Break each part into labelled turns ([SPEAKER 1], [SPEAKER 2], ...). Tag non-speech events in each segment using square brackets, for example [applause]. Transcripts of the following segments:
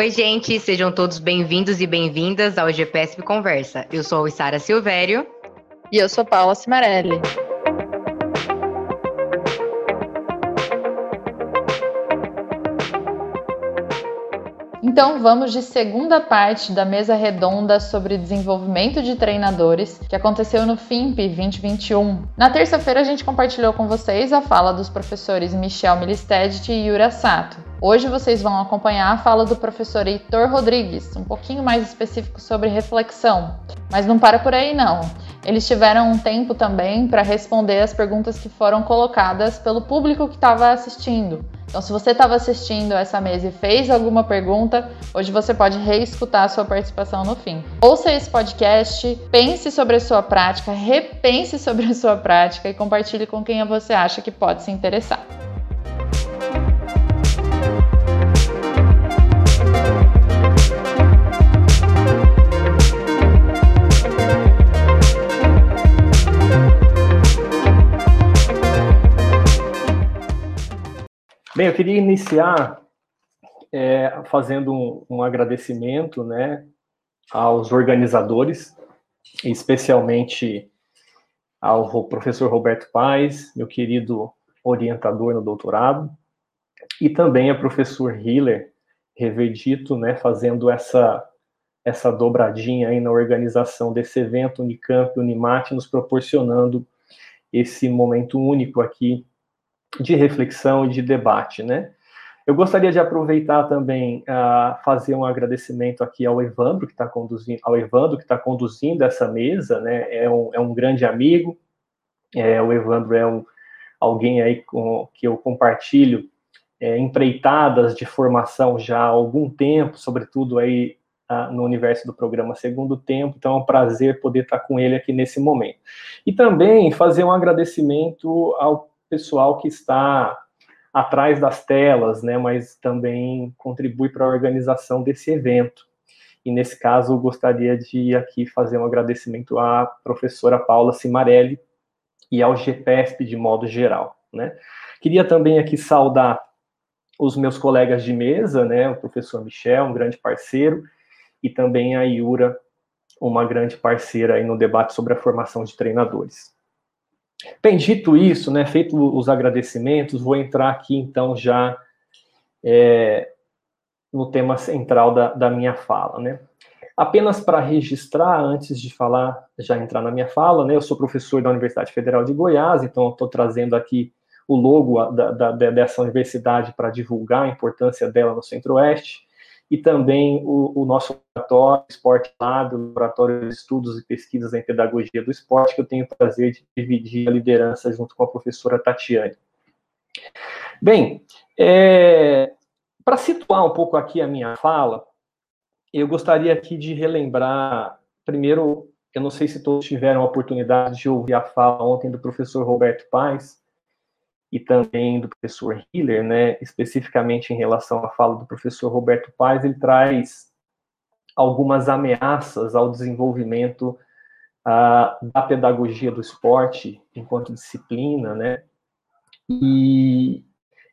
[SPEAKER 1] Oi, gente, sejam todos bem-vindos e bem-vindas ao GPSP Conversa. Eu sou a Isara Silvério.
[SPEAKER 2] E eu sou Paula Cimarelli. Então vamos de segunda parte da mesa redonda sobre desenvolvimento de treinadores que aconteceu no FIMP 2021. Na terça-feira a gente compartilhou com vocês a fala dos professores Michel Milistedit e Yura Sato. Hoje vocês vão acompanhar a fala do professor Heitor Rodrigues, um pouquinho mais específico sobre reflexão. Mas não para por aí não. Eles tiveram um tempo também para responder as perguntas que foram colocadas pelo público que estava assistindo. Então, se você estava assistindo essa mesa e fez alguma pergunta, hoje você pode reescutar a sua participação no fim. Ouça esse podcast, pense sobre a sua prática, repense sobre a sua prática e compartilhe com quem você acha que pode se interessar.
[SPEAKER 3] Bem, eu queria iniciar é, fazendo um, um, agradecimento né, aos organizadores, especialmente ao professor Roberto Paes, meu querido orientador no doutorado, e também a professor Hiller Reverdito, né, fazendo essa essa dobradinha aí na organização desse evento, Unicamp Unimate, nos proporcionando esse momento único aqui de reflexão e de debate, né? Eu gostaria de aproveitar também a uh, fazer um agradecimento aqui ao Evandro que está conduzindo, ao Evandro que está conduzindo essa mesa, né? É um, é um grande amigo. É, o Evandro é um, alguém aí com, que eu compartilho é, empreitadas de formação já há algum tempo, sobretudo aí uh, no universo do programa Segundo Tempo. Então é um prazer poder estar com ele aqui nesse momento. E também fazer um agradecimento ao pessoal que está atrás das telas, né, mas também contribui para a organização desse evento. E nesse caso, eu gostaria de aqui fazer um agradecimento à professora Paula Cimarelli e ao GPESP de modo geral, né. Queria também aqui saudar os meus colegas de mesa, né, o professor Michel, um grande parceiro, e também a Iura, uma grande parceira aí no debate sobre a formação de treinadores. Bem, dito isso, né, feito os agradecimentos, vou entrar aqui então já é, no tema central da, da minha fala, né. Apenas para registrar, antes de falar, já entrar na minha fala, né, eu sou professor da Universidade Federal de Goiás, então estou trazendo aqui o logo da, da, dessa universidade para divulgar a importância dela no Centro-Oeste e também o, o nosso laboratório Esporte Lab, o laboratório de estudos e pesquisas em pedagogia do esporte, que eu tenho o prazer de dividir a liderança junto com a professora Tatiane. Bem, é, para situar um pouco aqui a minha fala, eu gostaria aqui de relembrar, primeiro, eu não sei se todos tiveram a oportunidade de ouvir a fala ontem do professor Roberto Paes, e também do professor Hiller, né, especificamente em relação à fala do professor Roberto Paes, ele traz algumas ameaças ao desenvolvimento uh, da pedagogia do esporte enquanto disciplina, né, e,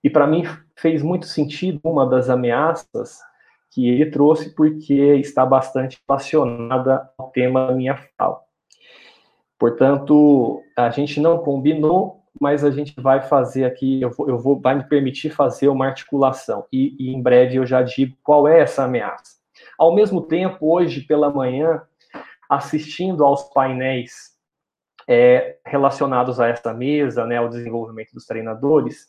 [SPEAKER 3] e para mim fez muito sentido uma das ameaças que ele trouxe, porque está bastante relacionada ao tema da minha fala. Portanto, a gente não combinou, mas a gente vai fazer aqui, eu vou, eu vou vai me permitir fazer uma articulação e, e, em breve eu já digo qual é essa ameaça. Ao mesmo tempo, hoje pela manhã, assistindo aos painéis é, relacionados a essa mesa, né, ao desenvolvimento dos treinadores,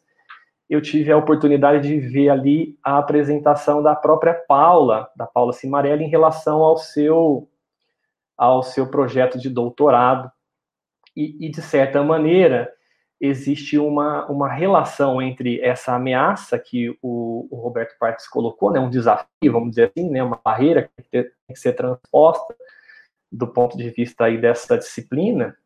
[SPEAKER 3] eu tive a oportunidade de ver ali a apresentação da própria Paula, da Paula Cimarelli, em relação ao seu ao seu projeto de doutorado e, e de certa maneira existe uma, uma relação entre essa ameaça que o, o Roberto Parques colocou, né, um desafio, vamos dizer assim, né, uma barreira que tem que, ser transposta do ponto de vista aí dessa disciplina,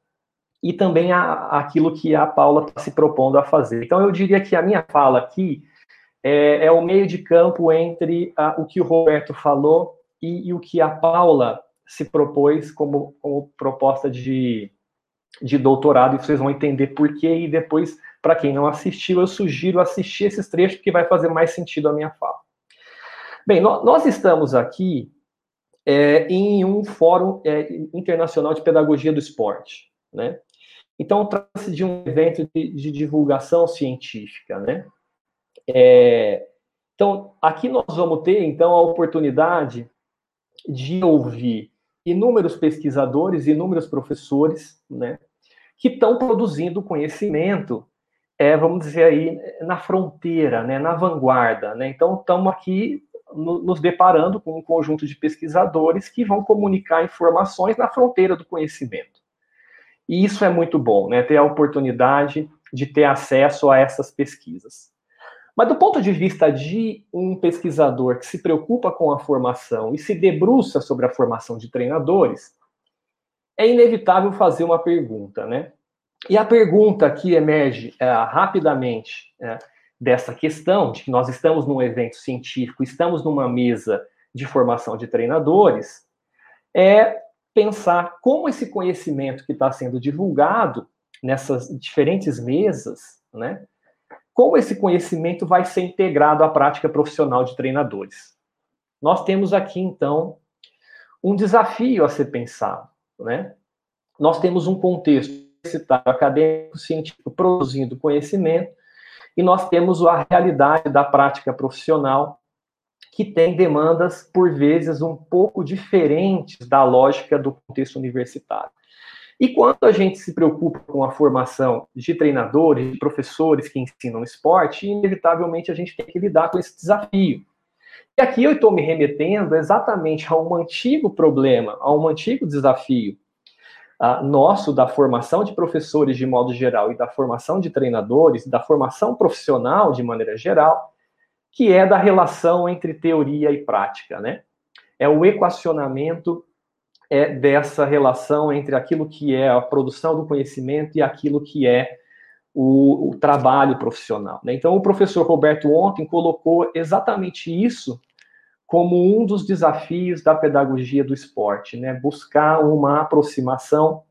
[SPEAKER 3] e também a, aquilo que a Paula está se propondo a fazer. Então, eu diria que a minha fala aqui é, é o meio de campo entre a, o que o Roberto falou e, e, o que a Paula se propôs como, como proposta de, de doutorado e vocês vão entender por quê. E depois, para quem não assistiu, eu sugiro assistir esses trechos, porque vai fazer mais sentido a minha fala. Bem, nós estamos aqui é, em um fórum é, internacional de pedagogia do esporte, né? Então, trata-se de um evento de, de, divulgação científica, né? É, então, aqui nós vamos ter, então, a oportunidade de ouvir inúmeros pesquisadores, inúmeros professores, né? Que estão produzindo conhecimento, é, vamos dizer aí, na fronteira, né? Na vanguarda, né? Então, estamos aqui nos deparando com um conjunto de pesquisadores que vão comunicar informações na fronteira do conhecimento. E isso é muito bom, né? Ter a oportunidade de ter acesso a essas pesquisas. Mas do ponto de vista de um pesquisador que se preocupa com a formação e se debruça sobre a formação de treinadores, é inevitável fazer uma pergunta, né? E a pergunta que emerge é, rapidamente é, dessa questão, de que nós estamos num evento científico, estamos numa mesa de formação de treinadores, é pensar como esse conhecimento que está sendo divulgado nessas diferentes mesas, né, como esse conhecimento vai ser integrado à prática profissional de treinadores. Nós temos aqui, então, um desafio a ser pensado. Né? Nós temos um contexto acadêmico, científico, produzindo conhecimento, e nós temos a realidade da prática profissional, que tem demandas, por vezes, um pouco diferentes da lógica do contexto universitário. E quando a gente se preocupa com a formação de treinadores, de professores que ensinam esporte, inevitavelmente a gente tem que lidar com esse desafio. E aqui eu estou me remetendo exatamente a um antigo problema, a um antigo desafio uh, nosso da formação de professores de modo geral e da formação de treinadores, da formação profissional de maneira geral, que é da relação entre teoria e prática, né? É o equacionamento é, dessa relação entre aquilo que é a produção do conhecimento e aquilo que é o, o trabalho profissional. Né? Então, o professor Roberto ontem colocou exatamente isso como um dos desafios da pedagogia do esporte, né? Buscar uma aproximação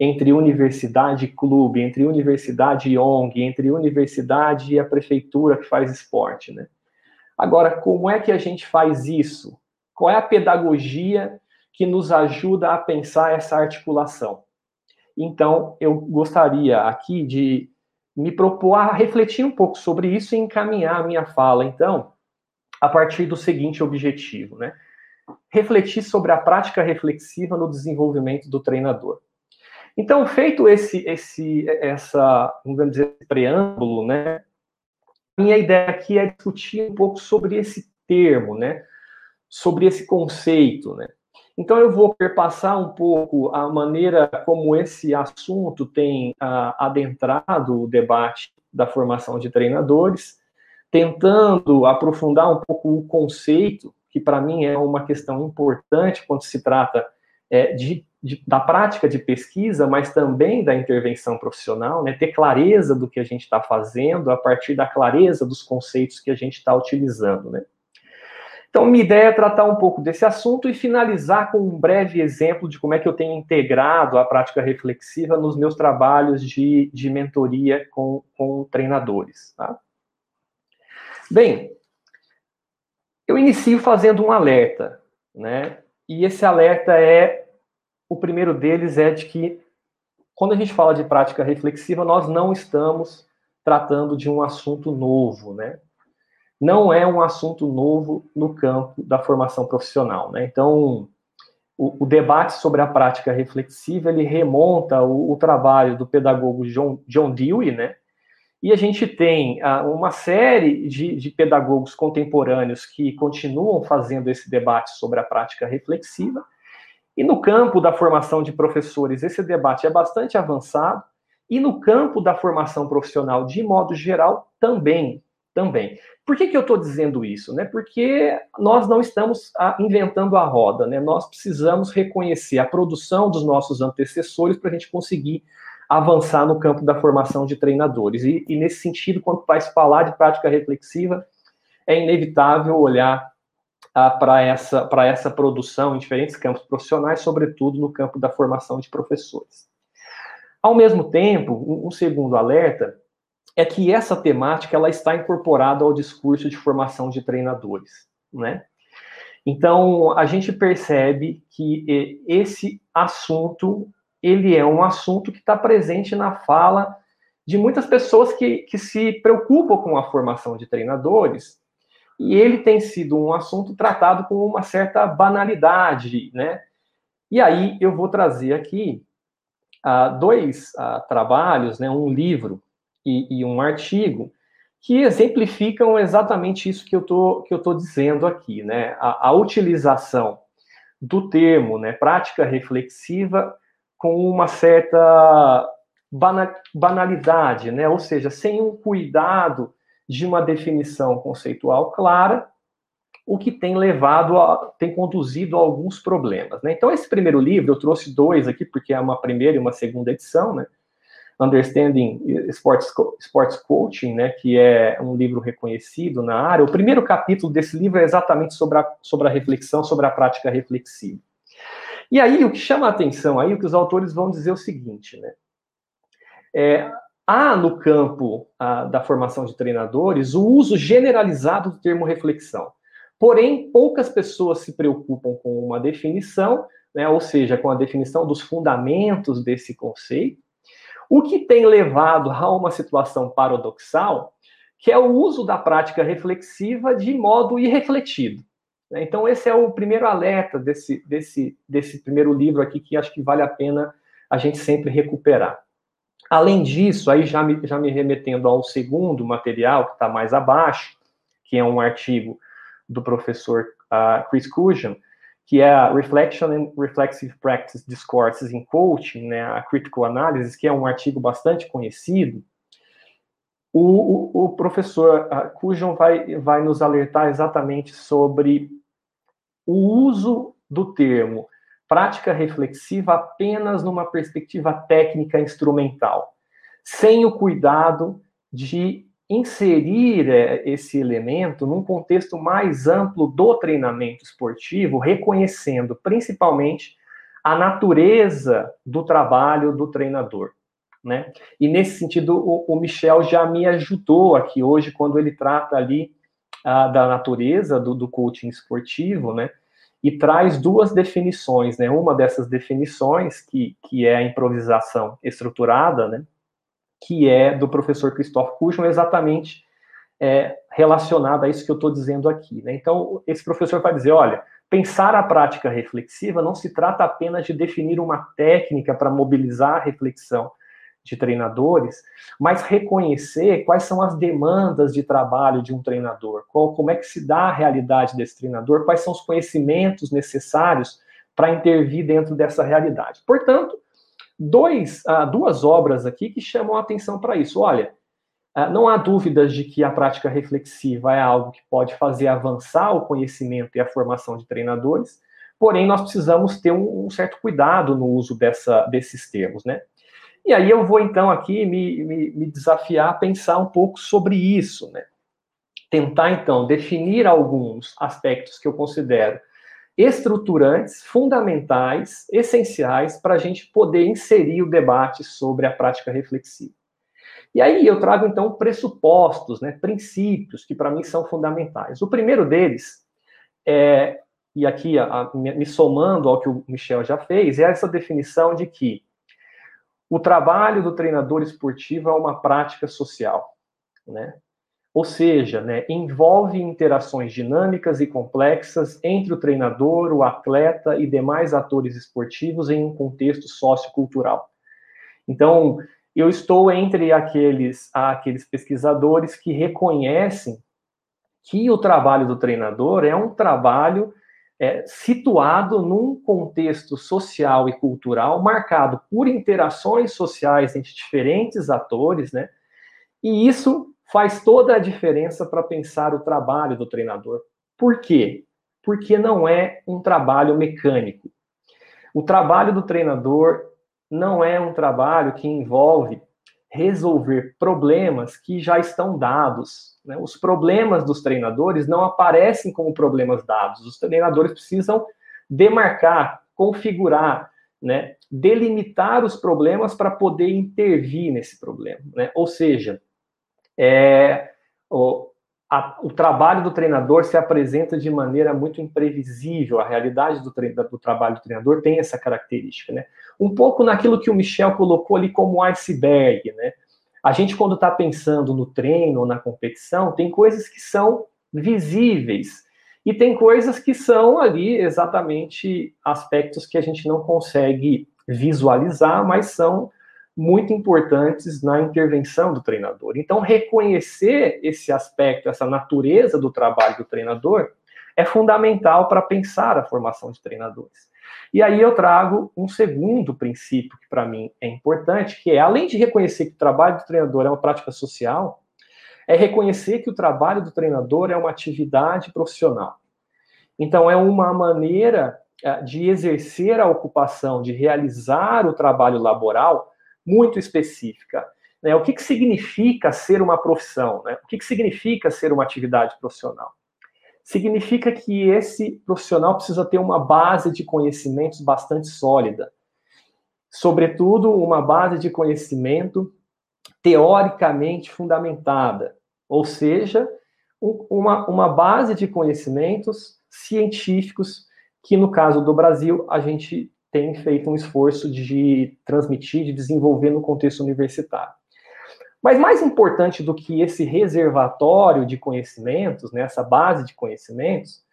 [SPEAKER 3] entre universidade e clube, entre universidade e ONG, entre universidade e a prefeitura que faz esporte, né? Agora, como é que a gente faz isso? Qual é a pedagogia que nos ajuda a pensar essa articulação? Então, eu gostaria aqui de me propor a refletir um pouco sobre isso e encaminhar a minha fala, então, a partir do seguinte objetivo, né? Refletir sobre a prática reflexiva no desenvolvimento do treinador. Então, feito esse, esse, essa, vamos dizer, preâmbulo, né? minha ideia aqui é discutir um pouco sobre esse termo, né? Sobre esse conceito, né? Então eu vou perpassar um pouco a maneira como esse assunto tem ah, adentrado o debate da formação de treinadores, tentando aprofundar um pouco o conceito, que para mim é uma questão importante quando se trata é, de de, da prática de pesquisa, mas também da intervenção profissional, né? ter clareza do que a gente está fazendo a partir da clareza dos conceitos que a gente está utilizando. Né? Então, minha ideia é tratar um pouco desse assunto e finalizar com um breve exemplo de como é que eu tenho integrado a prática reflexiva nos meus trabalhos de, de mentoria com, com treinadores. Tá? Bem, eu inicio fazendo um alerta, né? E esse alerta é o primeiro deles é de que, quando a gente fala de prática reflexiva, nós não estamos tratando de um assunto novo, né? Não é um assunto novo no campo da formação profissional, né? Então, o, o debate sobre a prática reflexiva, ele remonta o, o trabalho do pedagogo John, John Dewey, né? E a gente tem ah, uma série de, de pedagogos contemporâneos que continuam fazendo esse debate sobre a prática reflexiva, e no campo da formação de professores, esse debate é bastante avançado, e no campo da formação profissional, de modo geral, também. Também. Por que, que eu estou dizendo isso? Né? Porque nós não estamos ah, inventando a roda, né? nós precisamos reconhecer a produção dos nossos antecessores para a gente conseguir avançar no campo da formação de treinadores. E, e nesse sentido, quando vai se falar de prática reflexiva, é inevitável olhar para essa, essa produção em diferentes campos profissionais, sobretudo no campo da formação de professores. Ao mesmo tempo, um segundo alerta é que essa temática ela está incorporada ao discurso de formação de treinadores, né? Então, a gente percebe que esse assunto, ele é um assunto que está presente na fala de muitas pessoas que, que se preocupam com a formação de treinadores, e ele tem sido um assunto tratado com uma certa banalidade, né? E aí eu vou trazer aqui uh, dois uh, trabalhos, né, um livro e, e, um artigo, que exemplificam exatamente isso que eu tô, que eu tô dizendo aqui, né? A, a utilização do termo, né, prática reflexiva, com uma certa banalidade, né? Ou seja, sem um cuidado de uma definição conceitual clara, o que tem levado a, tem conduzido a alguns problemas. Né? Então, esse primeiro livro, eu trouxe dois aqui, porque é uma primeira e uma segunda edição, né? Understanding Sports, Sports Coaching, né, que é um livro reconhecido na área. O primeiro capítulo desse livro é exatamente sobre a, sobre a reflexão, sobre a prática reflexiva. E aí, o que chama a atenção aí, o que os autores vão dizer é o seguinte, né? É, há no campo a, da formação de treinadores o uso generalizado do termo reflexão. Porém, poucas pessoas se preocupam com uma definição, né, ou seja, com a definição dos fundamentos desse conceito, o que tem levado a uma situação paradoxal, que é o uso da prática reflexiva de modo irrefletido. Né. Então, esse é o primeiro alerta desse, desse, desse primeiro livro aqui, que acho que vale a pena a gente sempre recuperar. Além disso, aí já me, já me remetendo ao segundo material, que está mais abaixo, que é um artigo do professor uh, Chris Cushion, que é a Reflection and Reflexive Practice Discourses in Coaching, né, a Critical Analysis, que é um artigo bastante conhecido, o, o, o professor Cushion vai, vai nos alertar exatamente sobre o uso do termo prática reflexiva apenas numa perspectiva técnica instrumental, sem o cuidado de inserir é, esse elemento num contexto mais amplo do treinamento esportivo, reconhecendo principalmente a natureza do trabalho do treinador. Né? E nesse sentido, o, o Michel já me ajudou aqui hoje, quando ele trata ali ah, da natureza do, do coaching esportivo, né? E traz duas definições, né? Uma dessas definições, que, que é a improvisação estruturada, né? Que é do professor Christoph Kuhlmann, exatamente é, relacionada a isso que eu estou dizendo aqui. Né? Então, esse professor vai dizer, olha, pensar a prática reflexiva não se trata apenas de definir uma técnica para mobilizar a reflexão de treinadores, mas reconhecer quais são as demandas de trabalho de um treinador, qual, como é que se dá a realidade desse treinador, quais são os conhecimentos necessários para intervir dentro dessa realidade. Portanto, dois, uh, duas obras aqui que chamam a atenção para isso. Olha, uh, não há dúvidas de que a prática reflexiva é algo que pode fazer avançar o conhecimento e a formação de treinadores, porém nós precisamos ter um, um certo cuidado no uso dessa, desses termos, né? E aí eu vou então aqui me, me, me desafiar a pensar um pouco sobre isso, né? Tentar então definir alguns aspectos que eu considero estruturantes, fundamentais, essenciais para a gente poder inserir o debate sobre a prática reflexiva. E aí eu trago então pressupostos, né, princípios que para mim são fundamentais. O primeiro deles é, e aqui a, a, me somando ao que o Michel já fez, é essa definição de que o trabalho do treinador esportivo é uma prática social, né? Ou seja, né, envolve interações dinâmicas e complexas entre o treinador, o atleta e demais atores esportivos em um contexto sociocultural. Então, eu estou entre aqueles, aqueles pesquisadores que reconhecem que o trabalho do treinador é um trabalho é, situado num contexto social e cultural marcado por interações sociais entre diferentes atores, né? E isso faz toda a diferença para pensar o trabalho do treinador. Por quê? Porque não é um trabalho mecânico. O trabalho do treinador não é um trabalho que envolve resolver problemas que já estão dados. Né? Os problemas dos treinadores não aparecem como problemas dados. Os treinadores precisam demarcar, configurar, né? delimitar os problemas para poder intervir nesse problema. Né? Ou seja, é, o, a, o trabalho do treinador se apresenta de maneira muito imprevisível. A realidade do, do, trabalho do treinador tem essa característica, né? Um pouco naquilo que o Michel colocou ali como iceberg, né? A gente, quando está pensando no treino ou na competição, tem coisas que são visíveis e tem coisas que são ali exatamente aspectos que a gente não consegue visualizar, mas são muito importantes na intervenção do treinador. Então, reconhecer esse aspecto, essa natureza do trabalho do treinador, é fundamental para pensar a formação de treinadores. E aí eu trago um segundo princípio que para mim é importante, que é além de reconhecer que o trabalho do treinador é uma prática social, é reconhecer que o trabalho do treinador é uma atividade profissional. Então é uma maneira eh, de exercer a ocupação, de realizar o trabalho laboral muito específica. Né? O que, que significa ser uma profissão? Né? O que, que significa ser uma atividade profissional? Significa que esse profissional precisa ter uma base de conhecimentos bastante sólida. Sobretudo, uma base de conhecimento teoricamente fundamentada, ou seja, uma, uma base de conhecimentos científicos que, no caso do Brasil, a gente tem feito um esforço de transmitir, de desenvolver no contexto universitário. Mas mais importante do que esse reservatório de conhecimentos, né, essa base de conhecimentos,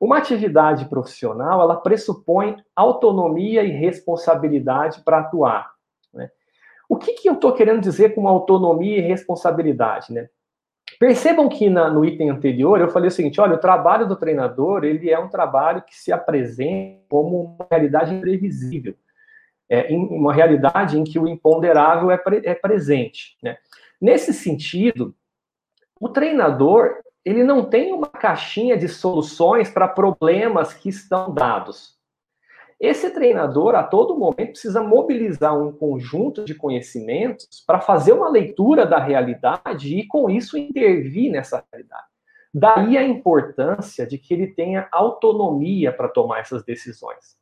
[SPEAKER 3] uma atividade profissional ela pressupõe autonomia e responsabilidade para atuar. Né? O que, que eu estou querendo dizer com autonomia e responsabilidade? Né? Percebam que na, no item anterior eu falei o seguinte: olha, o trabalho do treinador ele é um trabalho que se apresenta como uma realidade imprevisível, é, uma realidade em que o imponderável é, pre, é presente. Né? Nesse sentido, o treinador ele não tem uma caixinha de soluções para problemas que estão dados. Esse treinador, a todo momento, precisa mobilizar um conjunto de conhecimentos para fazer uma leitura da realidade e, com isso, intervir nessa realidade. Daí a importância de que ele tenha autonomia para tomar essas decisões.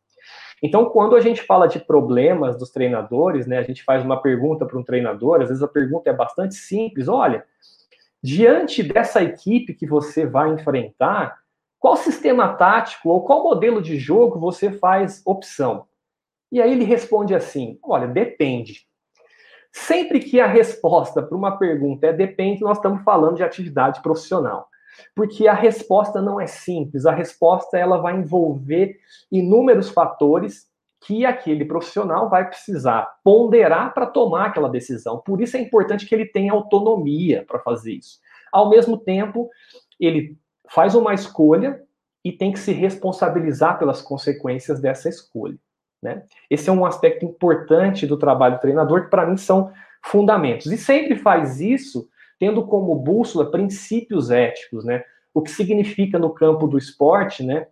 [SPEAKER 3] Então, quando a gente fala de problemas dos treinadores, né, a gente faz uma pergunta para um treinador, às vezes a pergunta é bastante simples: olha, diante dessa equipe que você vai enfrentar, qual sistema tático ou qual modelo de jogo você faz opção? E aí ele responde assim: olha, depende. Sempre que a resposta para uma pergunta é depende, nós estamos falando de atividade profissional. Porque a resposta não é simples, a resposta ela vai envolver inúmeros fatores que aquele profissional vai precisar ponderar para tomar aquela decisão. Por isso é importante que ele tenha autonomia para fazer isso. Ao mesmo tempo, ele faz uma escolha e tem que se responsabilizar pelas consequências dessa escolha. Né? Esse é um aspecto importante do trabalho do treinador, que para mim são fundamentos. E sempre faz isso tendo como bússola princípios éticos, né? O que significa no campo do esporte, né?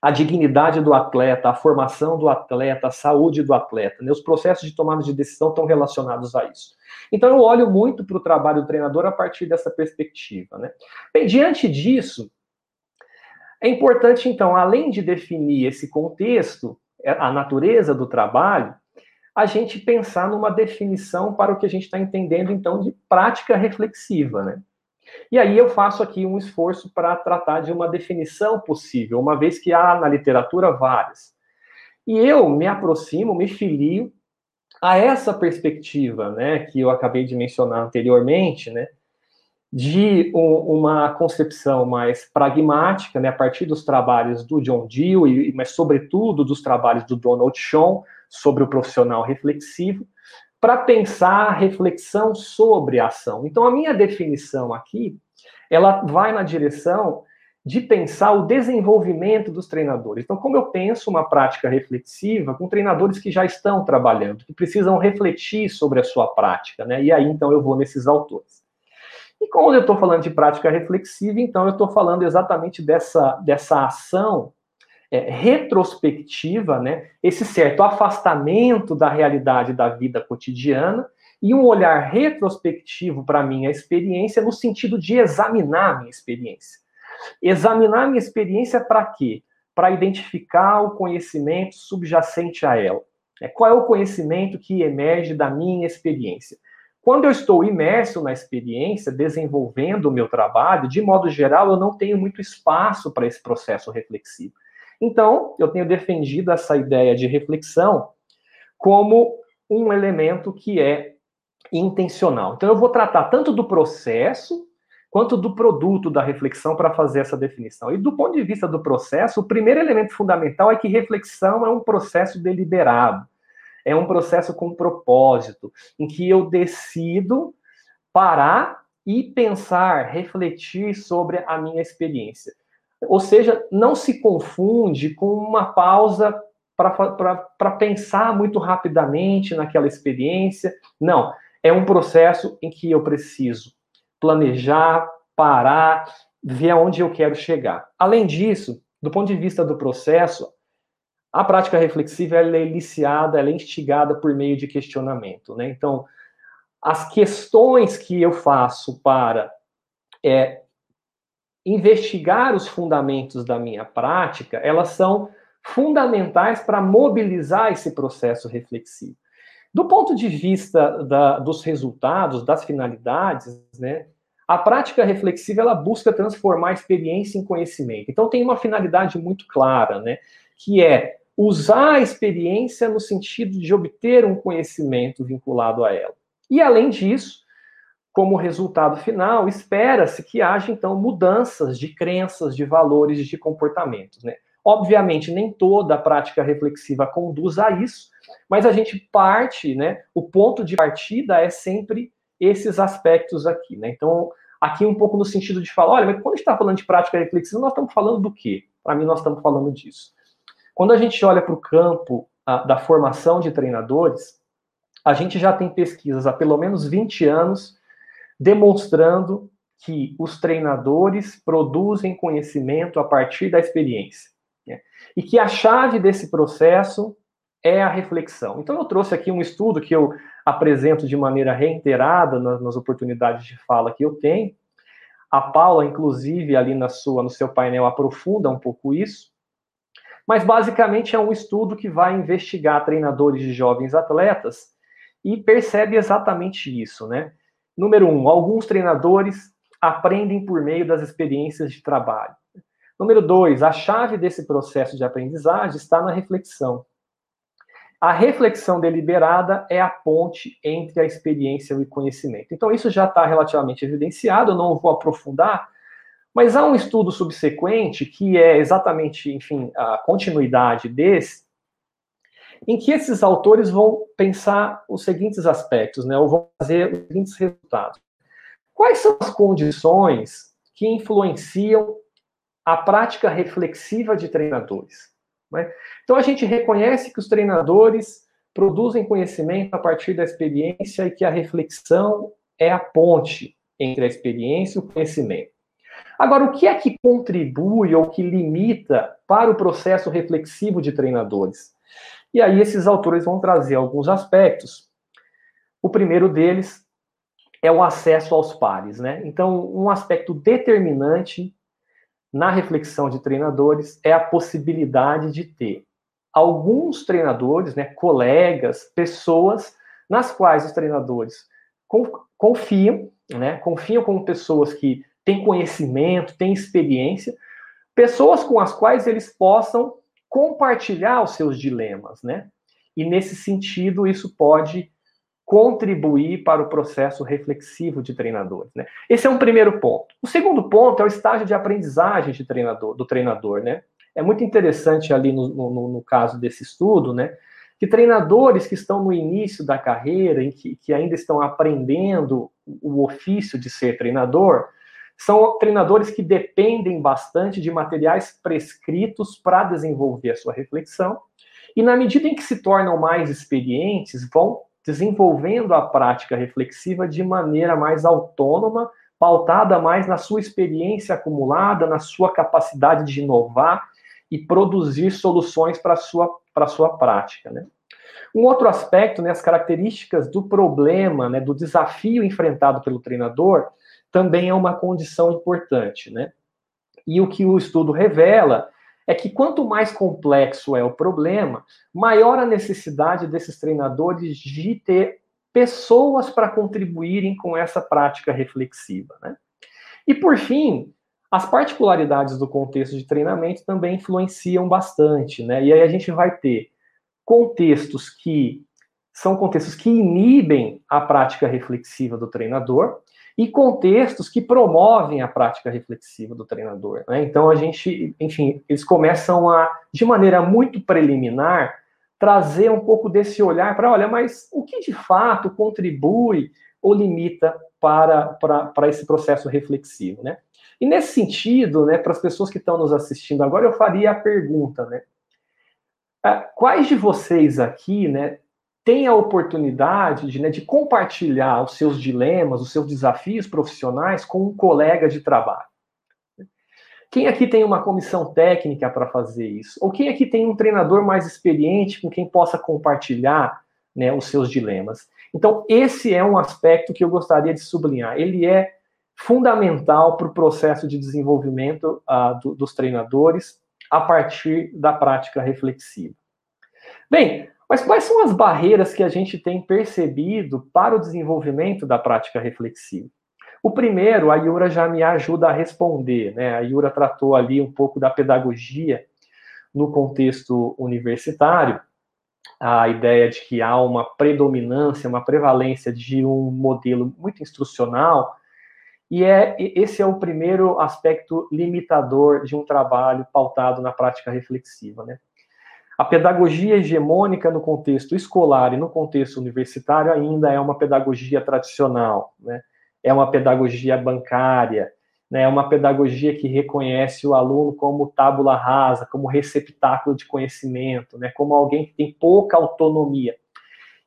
[SPEAKER 3] A dignidade do atleta, a formação do atleta, a saúde do atleta. Né? Os processos de tomada de decisão estão relacionados a isso. Então, eu olho muito para o trabalho do treinador a partir dessa perspectiva. Né? Bem, diante disso, é importante, então, além de definir esse contexto, é, a natureza do trabalho, a gente pensar numa definição para o que a gente está entendendo, então, de prática reflexiva. Né? E aí eu faço aqui um esforço para tratar de uma definição possível, uma vez que há na literatura várias. E eu me aproximo, me filio a essa perspectiva, né, que eu acabei de mencionar anteriormente, né, de um, uma concepção mais pragmática, né, a partir dos trabalhos do John Dewey, mas sobretudo dos trabalhos do Donald Shaw sobre o profissional reflexivo, para pensar reflexão sobre a ação. Então, a minha definição aqui, ela vai na direção de pensar o desenvolvimento dos treinadores. Então, como eu penso uma prática reflexiva com treinadores que já estão trabalhando, que precisam refletir sobre a sua prática, né? E aí, então, eu vou nesses autores. E quando eu estou falando de prática reflexiva, então, eu estou falando exatamente dessa, dessa ação é, retrospectiva, né? Esse certo afastamento da realidade da vida cotidiana e um olhar retrospectivo para a minha experiência no sentido de examinar a minha experiência. Examinar minha experiência para quê? Para identificar o conhecimento subjacente a ela. É, qual é o conhecimento que emerge da minha experiência? Quando eu estou imerso na experiência, desenvolvendo o meu trabalho, de modo geral, eu não tenho muito espaço para esse processo reflexivo. Então, eu tenho defendido essa ideia de reflexão como um elemento que é intencional. Então, eu vou tratar tanto do processo quanto do produto da reflexão para fazer essa definição. E do ponto de vista do processo, o primeiro elemento fundamental é que reflexão é um processo deliberado, é um processo com propósito, em que eu decido parar e pensar, refletir sobre a minha experiência. Ou seja, não se confunde com uma pausa para pensar muito rapidamente naquela experiência. Não, é um processo em que eu preciso planejar, parar, ver aonde eu quero chegar. Além disso, do ponto de vista do processo, a prática reflexiva ela é iniciada, ela é instigada por meio de questionamento. Né? Então, as questões que eu faço para é, investigar os fundamentos da minha prática, elas são fundamentais para mobilizar esse processo reflexivo. Do ponto de vista da, dos resultados, das finalidades, né, a prática reflexiva ela busca transformar a experiência em conhecimento. Então tem uma finalidade muito clara, né, que é usar a experiência no sentido de obter um conhecimento vinculado a ela. E além disso, como resultado final, espera-se que haja então mudanças de crenças, de valores, de comportamentos, né? Obviamente, nem toda a prática reflexiva conduz a isso, mas a gente parte, né? O ponto de partida é sempre esses aspectos aqui, né? Então, aqui um pouco no sentido de falar, olha, mas quando a gente está falando de prática reflexiva, nós estamos falando do quê? Para mim, nós estamos falando disso. Quando a gente olha para o campo a, da formação de treinadores, a gente já tem pesquisas há pelo menos 20 anos demonstrando que os treinadores produzem conhecimento a partir da experiência. Né? E que a chave desse processo é a reflexão. Então, eu trouxe aqui um estudo que eu apresento de maneira reiterada nas, nas oportunidades de fala que eu tenho. A Paula, inclusive, ali na sua, no seu painel, aprofunda um pouco isso. Mas, basicamente, é um estudo que vai investigar treinadores de jovens atletas e percebe exatamente isso, né? Número um, alguns treinadores aprendem por meio das experiências de trabalho. Número dois, a chave desse processo de aprendizagem está na reflexão. A reflexão deliberada é a ponte entre a experiência e o conhecimento. Então, isso já está relativamente evidenciado, eu não vou aprofundar, mas há um estudo subsequente que é exatamente, enfim, a continuidade desse, em que esses autores vão pensar os seguintes aspectos, né, ou vão fazer os seguintes resultados. Quais são as condições que influenciam a prática reflexiva de treinadores. Né? Então a gente reconhece que os treinadores produzem conhecimento a partir da experiência e que a reflexão é a ponte entre a experiência e o conhecimento. Agora, o que é que contribui ou que limita para o processo reflexivo de treinadores? E aí esses autores vão trazer alguns aspectos. O primeiro deles é o acesso aos pares, né? Então, um aspecto determinante na reflexão de treinadores é a possibilidade de ter alguns treinadores, né, colegas, pessoas nas quais os treinadores confiam, né, confiam como pessoas que têm conhecimento, têm experiência, pessoas com as quais eles possam compartilhar os seus dilemas, né? E nesse sentido, isso pode contribuir para o processo reflexivo de treinadores. Né? Esse é um primeiro ponto. O segundo ponto é o estágio de aprendizagem de treinador, do treinador. Né? É muito interessante ali no, no, no caso desse estudo, né, que treinadores que estão no início da carreira, em que, que ainda estão aprendendo o ofício de ser treinador, são treinadores que dependem bastante de materiais prescritos para desenvolver a sua reflexão, e na medida em que se tornam mais experientes, vão desenvolvendo a prática reflexiva de maneira mais autônoma, pautada mais na sua experiência acumulada, na sua capacidade de inovar e produzir soluções para a sua, para a sua prática. Né? Um outro aspecto, né, as características do problema, né, do desafio enfrentado pelo treinador, também é uma condição importante. Né? E o que o estudo revela é que quanto mais complexo é o problema, maior a necessidade desses treinadores de ter pessoas para contribuírem com essa prática reflexiva. Né? E, por fim, as particularidades do contexto de treinamento também influenciam bastante. Né? E aí a gente vai ter contextos que são contextos que inibem a prática reflexiva do treinador e contextos que promovem a prática reflexiva do treinador. Né? Então a gente, enfim, eles começam a, de maneira muito preliminar, trazer um pouco desse olhar para, olha, mas o que de fato contribui ou limita para, para, para esse processo reflexivo, né? E nesse sentido, né, para as pessoas que estão nos assistindo agora, eu faria a pergunta, né? Ah, quais de vocês aqui, né, têm a oportunidade de, né, de compartilhar os seus dilemas, os seus desafios profissionais com um colega de trabalho? Quem aqui tem uma comissão técnica para fazer isso? Ou quem aqui tem um treinador mais experiente com quem possa compartilhar né, os seus dilemas? Então, esse é um aspecto que eu gostaria de sublinhar. Ele é fundamental para o processo de desenvolvimento uh, do, dos treinadores a partir da prática reflexiva. Bem, mas quais são as barreiras que a gente tem percebido para o desenvolvimento da prática reflexiva? O primeiro, a Yura já me ajuda a responder, né? A Yura tratou ali um pouco da pedagogia no contexto universitário, a ideia de que há uma predominância, uma prevalência de um modelo muito instrucional, e é esse é o primeiro aspecto limitador de um trabalho pautado na prática reflexiva, né? A pedagogia hegemônica no contexto escolar e no contexto universitário ainda é uma pedagogia tradicional, né? é uma pedagogia bancária, né, é uma pedagogia que reconhece o aluno como tábula rasa, como receptáculo de conhecimento, né, como alguém que tem pouca autonomia.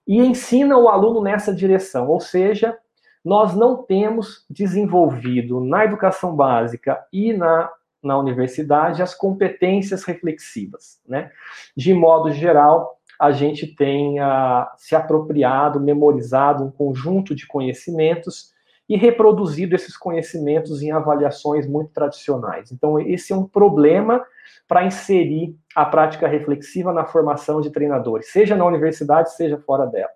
[SPEAKER 3] E ensina o aluno nessa direção, ou seja, nós não temos desenvolvido na educação básica e na, na universidade as competências reflexivas. Né? De modo geral, a gente tem uh, se apropriado, memorizado um conjunto de conhecimentos e reproduzido esses conhecimentos em avaliações muito tradicionais. Então, esse é um problema para inserir a prática reflexiva na formação de treinadores, seja na universidade, seja fora dela.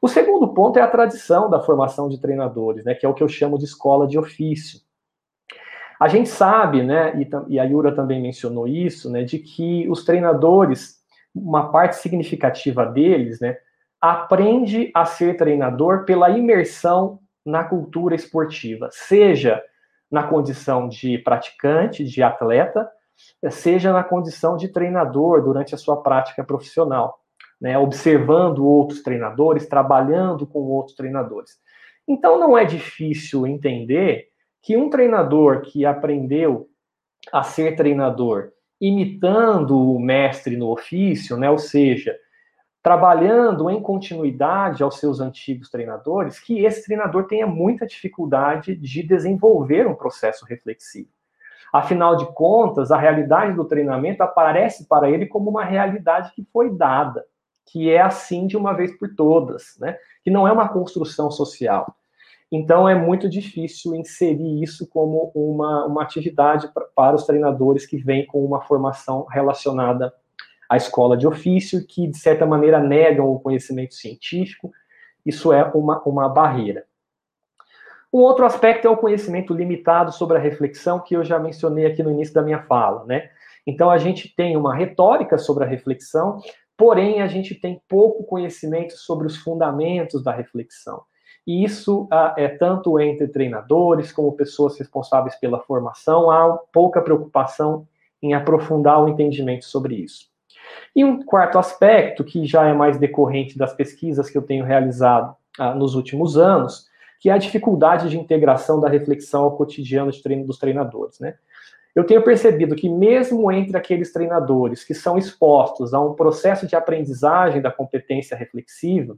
[SPEAKER 3] O segundo ponto é a tradição da formação de treinadores, né, que é o que eu chamo de escola de ofício. A gente sabe, né, e, a Yura também mencionou isso, né, de que os treinadores, uma parte significativa deles, né, aprende a ser treinador pela imersão na cultura esportiva, seja na condição de praticante, de atleta, seja na condição de treinador durante a sua prática profissional, né, observando outros treinadores, trabalhando com outros treinadores. Então não é difícil entender que um treinador que aprendeu a ser treinador imitando o mestre no ofício, né, ou seja, trabalhando em continuidade aos seus antigos treinadores, que esse treinador tenha muita dificuldade de desenvolver um processo reflexivo. Afinal de contas, a realidade do treinamento aparece para ele como uma realidade que foi dada, que é assim de uma vez por todas, né? que não é uma construção social. Então, é muito difícil inserir isso como uma, uma atividade pra, para os treinadores que vêm com uma formação relacionada a escola de ofício, que de certa maneira negam o conhecimento científico. Isso é uma, uma barreira. Um outro aspecto é o conhecimento limitado sobre a reflexão, que eu já mencionei aqui no início da minha fala, né? Então a gente tem uma retórica sobre a reflexão, porém a gente tem pouco conhecimento sobre os fundamentos da reflexão. E isso ah, é tanto entre treinadores como pessoas responsáveis pela formação, há pouca preocupação em aprofundar o entendimento sobre isso. E um quarto aspecto, que já é mais decorrente das pesquisas que eu tenho realizado ah, nos últimos anos, que é a dificuldade de integração da reflexão ao cotidiano de treino dos treinadores, né? Eu tenho percebido que mesmo entre aqueles treinadores que são expostos a um processo de aprendizagem da competência reflexiva,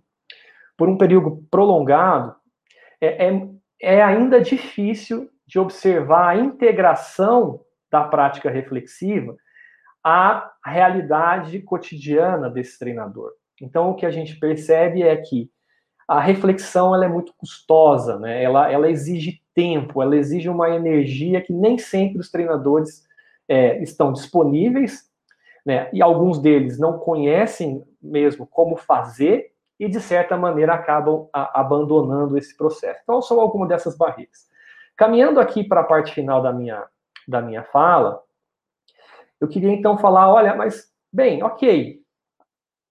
[SPEAKER 3] por um período prolongado, é, é, é ainda difícil de observar a integração da prática reflexiva a realidade cotidiana desse treinador. Então, o que a gente percebe é que a reflexão ela é muito custosa, né? ela, ela exige tempo, ela exige uma energia que nem sempre os treinadores é, estão disponíveis, né? e alguns deles não conhecem mesmo como fazer e, de certa maneira, acabam a, abandonando esse processo. Então, são algumas dessas barreiras. Caminhando aqui para a parte final da minha, da minha fala, eu queria então falar: olha, mas, bem, ok,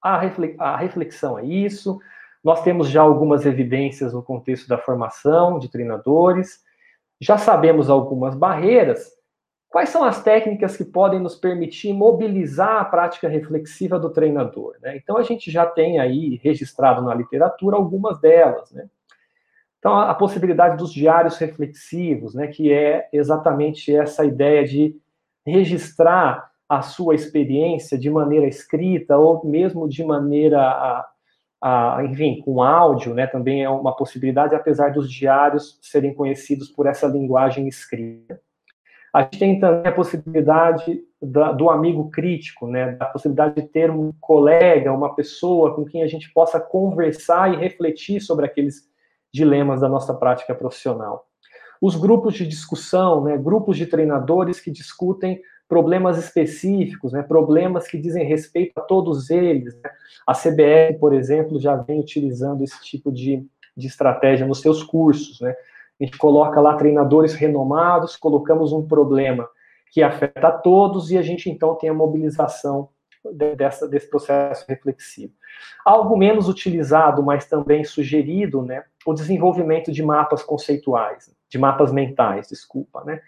[SPEAKER 3] a reflexão é isso, nós temos já algumas evidências no contexto da formação de treinadores, já sabemos algumas barreiras. Quais são as técnicas que podem nos permitir mobilizar a prática reflexiva do treinador? Né? Então, a gente já tem aí registrado na literatura algumas delas. Né? Então, a, possibilidade dos diários reflexivos, né, que é exatamente essa ideia de registrar a sua experiência de maneira escrita ou mesmo de maneira a, enfim, com áudio, né, também é uma possibilidade, apesar dos diários serem conhecidos por essa linguagem escrita. A gente tem também a possibilidade da, do amigo crítico, né, da possibilidade de ter um colega, uma pessoa com quem a gente possa conversar e refletir sobre aqueles dilemas da nossa prática profissional. Os grupos de discussão, né, grupos de treinadores que discutem problemas específicos, né, problemas que dizem respeito a todos eles. Né? A CBR, por exemplo, já vem utilizando esse tipo de, de estratégia nos seus cursos. Né? A gente coloca lá treinadores renomados, colocamos um problema que afeta a todos e a gente então tem a mobilização dessa, desse processo reflexivo. Algo menos utilizado, mas também sugerido, né, o desenvolvimento de mapas conceituais, de mapas mentais, desculpa, né,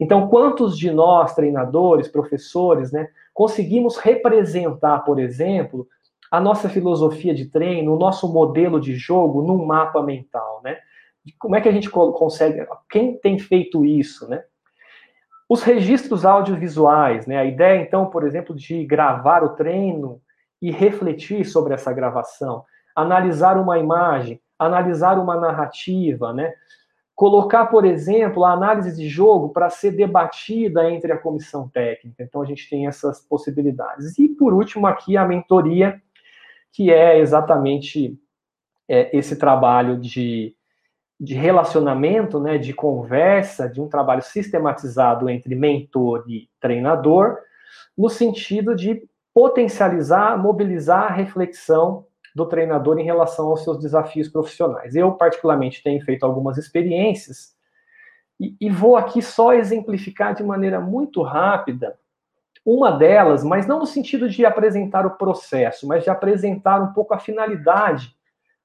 [SPEAKER 3] então, quantos de nós, treinadores, professores, né, conseguimos representar, por exemplo, a nossa filosofia de treino, o nosso modelo de jogo num mapa mental, né? Como é que a gente consegue? Quem tem feito isso, né? Os registros audiovisuais, né? A ideia, então, por exemplo, de gravar o treino e refletir sobre essa gravação, analisar uma imagem, analisar uma narrativa, né? Colocar, por exemplo, a análise de jogo para ser debatida entre a comissão técnica. Então, a gente tem essas possibilidades. E, por último, aqui a mentoria, que é exatamente é, esse trabalho de, de relacionamento, né, de conversa, de um trabalho sistematizado entre mentor e treinador, no sentido de potencializar, mobilizar a reflexão do treinador em relação aos seus desafios profissionais. Eu, particularmente, tenho feito algumas experiências e, e vou aqui só exemplificar de maneira muito rápida uma delas, mas não no sentido de apresentar o processo, mas de apresentar um pouco a finalidade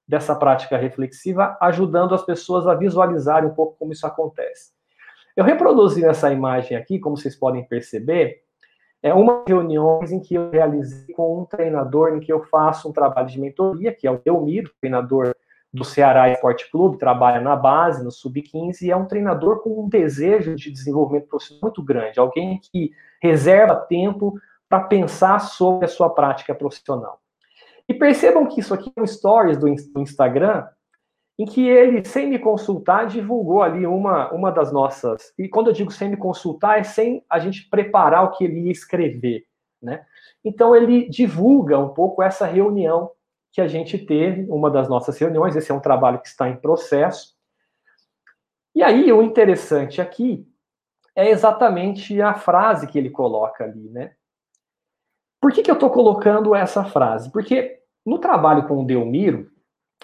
[SPEAKER 3] dessa prática reflexiva, ajudando as pessoas a visualizarem um pouco como isso acontece. Eu reproduzi essa imagem aqui, como vocês podem perceber, é uma reuniões em que eu realizei com um treinador em que eu faço um trabalho de mentoria, que é o Delmiro, treinador do Ceará Esporte Clube, trabalha na base, no sub-15, e é um treinador com um desejo de desenvolvimento profissional muito grande, alguém que reserva tempo para pensar sobre a sua prática profissional. E percebam que isso aqui é um stories do Instagram, em que ele, sem me consultar, divulgou ali uma, uma das nossas. E quando eu digo sem me consultar, é sem a gente preparar o que ele ia escrever. Né? Então, ele divulga um pouco essa reunião que a gente teve, uma das nossas reuniões. Esse é um trabalho que está em processo. E aí, o interessante aqui é exatamente a frase que ele coloca ali, né? Por que, que eu estou colocando essa frase? Porque no trabalho com o Delmiro,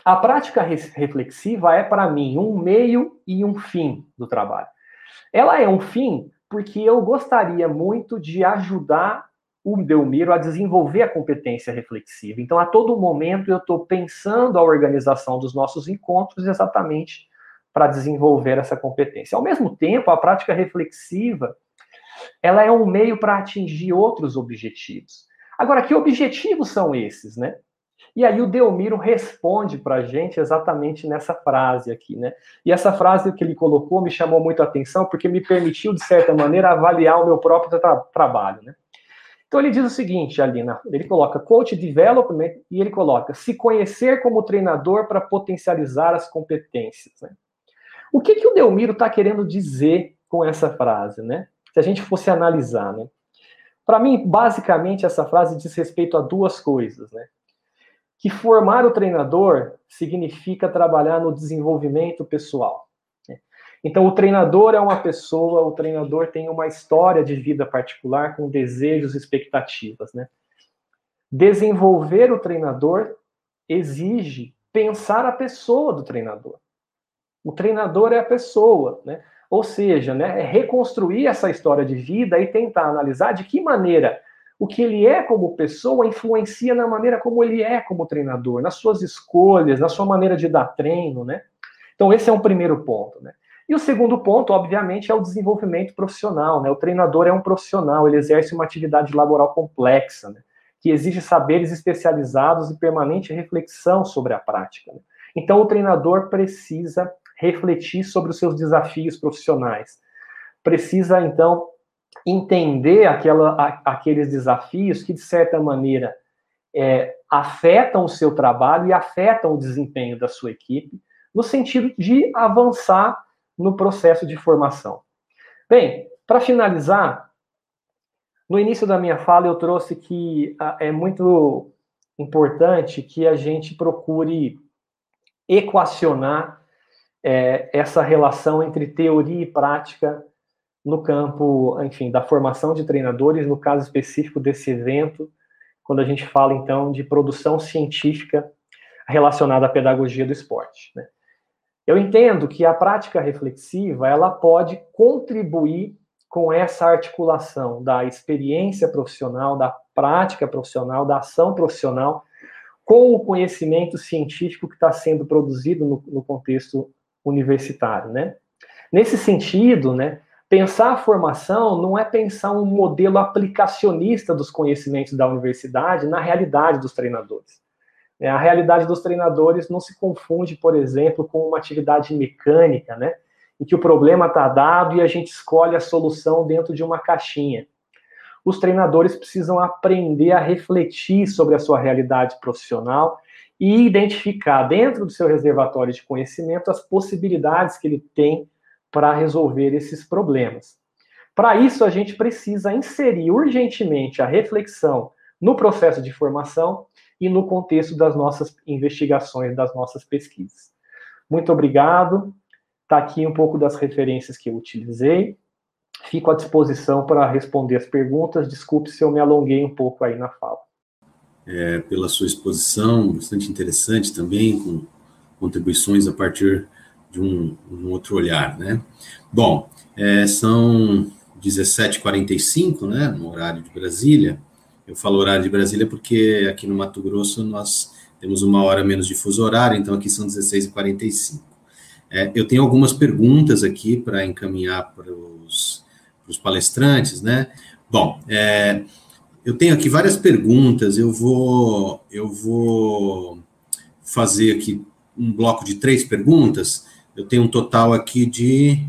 [SPEAKER 3] a prática reflexiva é, para mim, um meio e um fim do trabalho. Ela é um fim porque eu gostaria muito de ajudar o Delmiro a desenvolver a competência reflexiva. Então, a todo momento, eu estou pensando a organização dos nossos encontros exatamente para desenvolver essa competência. Ao mesmo tempo, a prática reflexiva ela é um meio para atingir outros objetivos. Agora, que objetivos são esses, né? E aí o Delmiro responde para a gente exatamente nessa frase aqui, né? E essa frase que ele colocou me chamou muito a atenção porque me permitiu, de certa maneira, avaliar o meu próprio tra trabalho, né? Então ele diz o seguinte, Alina, ele coloca coach development e ele coloca se conhecer como treinador para potencializar as competências. Né? O que, que o Delmiro está querendo dizer com essa frase, né? Se a gente fosse analisar, né? Para mim, basicamente, essa frase diz respeito a duas coisas, né? que formar o treinador significa trabalhar no desenvolvimento pessoal. Então, o treinador é uma pessoa, o treinador tem uma história de vida particular com desejos e expectativas, né? Desenvolver o treinador exige pensar a pessoa do treinador. O treinador é a pessoa, né? Ou seja, né, é reconstruir essa história de vida e tentar analisar de que maneira o que ele é como pessoa influencia na maneira como ele é como treinador, nas suas escolhas, na sua maneira de dar treino, né? Então esse é um primeiro ponto, né? E o segundo ponto, obviamente, é o desenvolvimento profissional, né? O treinador é um profissional, ele exerce uma atividade laboral complexa, né? que exige saberes especializados e permanente reflexão sobre a prática. Né? Então o treinador precisa refletir sobre os seus desafios profissionais. Precisa, então, entender aquela, aqueles desafios que, de certa maneira, é, afetam o seu trabalho e afetam o desempenho da sua equipe, no sentido de avançar no processo de formação. Bem, para finalizar, no início da minha fala eu trouxe que é muito importante que a gente procure equacionar é, essa relação entre teoria e prática no campo, enfim, da formação de treinadores, no caso específico desse evento, quando a gente fala então de produção científica relacionada à pedagogia do esporte. Né? Eu entendo que a prática reflexiva ela pode contribuir com essa articulação da experiência profissional, da prática profissional, da ação profissional, com o conhecimento científico que está sendo produzido no, no contexto universitário, né? Nesse sentido, né, pensar a formação não é pensar um modelo aplicacionista dos conhecimentos da universidade na realidade dos treinadores. É, a realidade dos treinadores não se confunde, por exemplo, com uma atividade mecânica, né, em que o problema está dado e a gente escolhe a solução dentro de uma caixinha. Os treinadores precisam aprender a refletir sobre a sua realidade profissional e identificar dentro do seu reservatório de conhecimento as possibilidades que ele tem para resolver esses problemas. Para isso, a gente precisa inserir urgentemente a reflexão no processo de formação e no contexto das nossas investigações, das nossas pesquisas. Muito obrigado. Está aqui um pouco das referências que eu utilizei. Fico à disposição para responder as perguntas. Desculpe se eu me alonguei um pouco aí na fala
[SPEAKER 4] é, pela sua exposição, bastante interessante também, com contribuições a partir de um, um outro olhar, né? Bom, é, são 17h45, né, no horário de Brasília. Eu falo horário de Brasília porque aqui no Mato Grosso nós temos uma hora menos de fuso horário, então aqui são 16h45. É, eu tenho algumas perguntas aqui para encaminhar para os palestrantes, né? Bom, é, eu tenho aqui várias perguntas, eu vou, eu vou fazer aqui um bloco de três perguntas. Eu tenho um total aqui de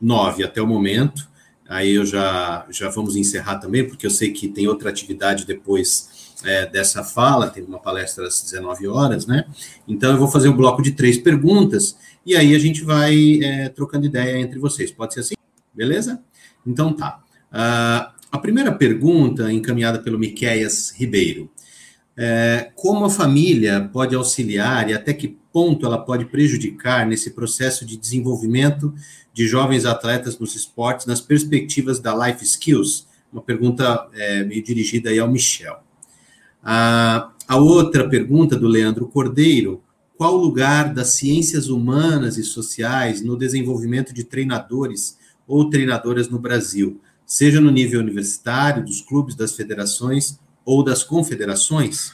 [SPEAKER 4] nove até o momento. Aí eu já, já vamos encerrar também, porque eu sei que tem outra atividade depois é, dessa fala, tem uma palestra às 19 horas, né? Então eu vou fazer um bloco de três perguntas e aí a gente vai é, trocando ideia entre vocês. Pode ser assim? Beleza? Então tá. Uh, a primeira pergunta, encaminhada pelo Miqueias Ribeiro, é como a família pode auxiliar e até que ponto ela pode prejudicar nesse processo de desenvolvimento de jovens atletas nos esportes, nas perspectivas da Life Skills? Uma pergunta é, meio dirigida aí ao Michel. A, a outra pergunta do Leandro Cordeiro, qual o lugar das ciências humanas e sociais no desenvolvimento de treinadores ou treinadoras no Brasil? Seja no nível universitário, dos clubes, das federações ou das confederações?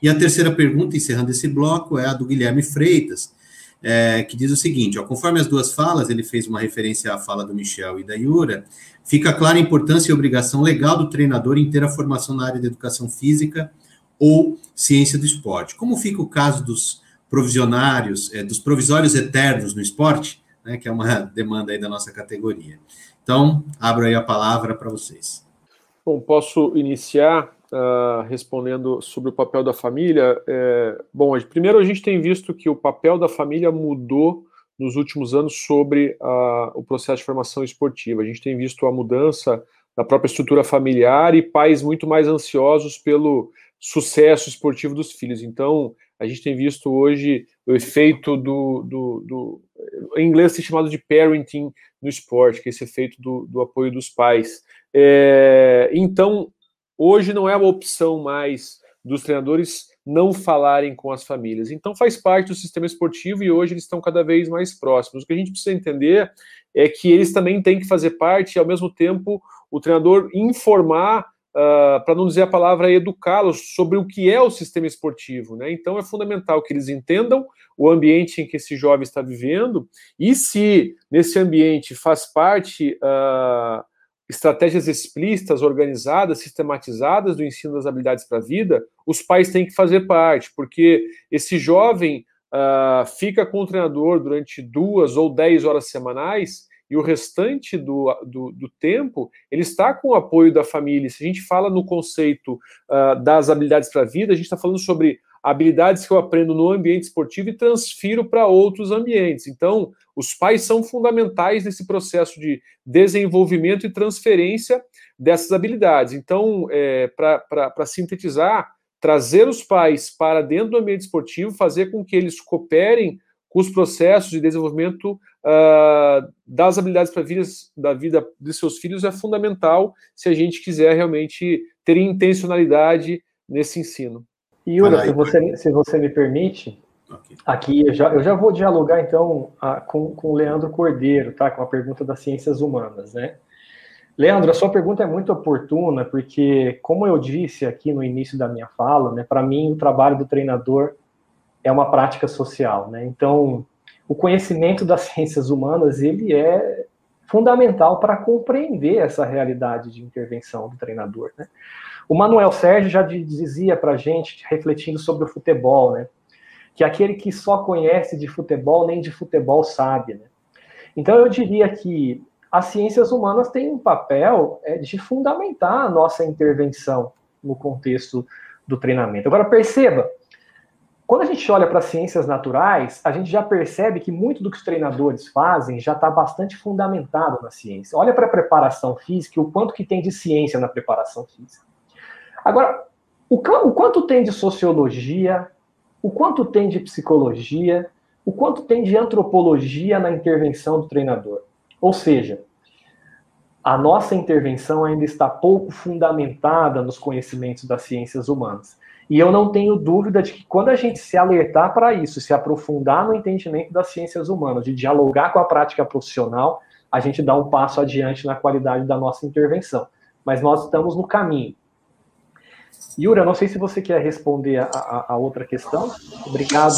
[SPEAKER 4] E a terceira pergunta, encerrando esse bloco, é a do Guilherme Freitas, é, que diz o seguinte: ó, conforme as duas falas, ele fez uma referência à fala do Michel e da Yura, fica clara a importância e obrigação legal do treinador em ter a formação na área de educação física ou ciência do esporte. Como fica o caso dos provisionários, é, dos provisórios eternos no esporte, né, que é uma [laughs] demanda aí da nossa categoria? Então, abro aí a palavra para vocês.
[SPEAKER 5] Bom, posso iniciar uh, respondendo sobre o papel da família. É, bom, primeiro a gente tem visto que o papel da família mudou nos últimos anos sobre uh, o processo de formação esportiva. A gente tem visto a mudança da própria estrutura familiar e pais muito mais ansiosos pelo sucesso esportivo dos filhos. Então, a gente tem visto hoje o efeito do, do, do em inglês é chamado de parenting no esporte, que é esse efeito do, do apoio dos pais. É, então, hoje não é uma opção mais dos treinadores não falarem com as famílias. Então faz parte do sistema esportivo e hoje eles estão cada vez mais próximos. O que a gente precisa entender é que eles também têm que fazer parte e ao mesmo tempo o treinador informar Uh, para não dizer a palavra educá-los sobre o que é o sistema esportivo. Né? Então é fundamental que eles entendam o ambiente em que esse jovem está vivendo e se nesse ambiente faz parte uh, estratégias explícitas, organizadas, sistematizadas do ensino das habilidades para a vida, os pais têm que fazer parte, porque esse jovem uh, fica com o treinador durante duas ou dez horas semanais e o restante do, do, do, tempo ele está com o apoio da família. Se a gente fala no conceito uh, das habilidades para a vida, a gente está falando sobre habilidades que eu aprendo no ambiente esportivo e transfiro para outros ambientes. Então, os pais são fundamentais nesse processo de desenvolvimento e transferência dessas habilidades. Então, é, para sintetizar, trazer os pais para dentro do ambiente esportivo, fazer com que eles cooperem com os processos de desenvolvimento uh, das habilidades para vida, da vida de seus filhos é fundamental se a gente quiser realmente ter intencionalidade nesse ensino.
[SPEAKER 3] Yura, se você, se você me permite, okay. aqui eu já, eu já vou dialogar então a, com, com o Leandro Cordeiro, tá? Com a pergunta das ciências humanas, né? Leandro, a sua pergunta é muito oportuna, porque, como eu disse aqui no início da minha fala, né, para mim o trabalho do treinador é uma prática social, né? Então, o conhecimento das [laughs] ciências humanas ele é fundamental para compreender essa realidade de intervenção do treinador, né? O Manuel Sérgio já dizia para a gente, refletindo sobre o futebol, né? Que aquele que só conhece de futebol, nem de futebol sabe, né? Então, eu diria que as ciências humanas têm um papel é, de fundamentar a nossa intervenção no contexto do treinamento. Agora, perceba, quando a gente olha para as ciências naturais, a gente já percebe que muito do que os treinadores fazem já está bastante fundamentado na ciência. Olha para a preparação física, o quanto que tem de ciência na preparação física. Agora, o, o quanto tem de sociologia, o quanto tem de psicologia, o quanto tem de antropologia na intervenção do treinador. Ou seja, a nossa intervenção ainda está pouco fundamentada nos conhecimentos das ciências humanas. E eu não tenho dúvida de que quando a gente se alertar para isso, se aprofundar no entendimento das ciências humanas, de dialogar com a prática profissional, a gente dá um passo adiante na qualidade da nossa intervenção. Mas nós estamos no caminho. Yura, não sei se você quer responder a, a, a outra questão. Obrigado.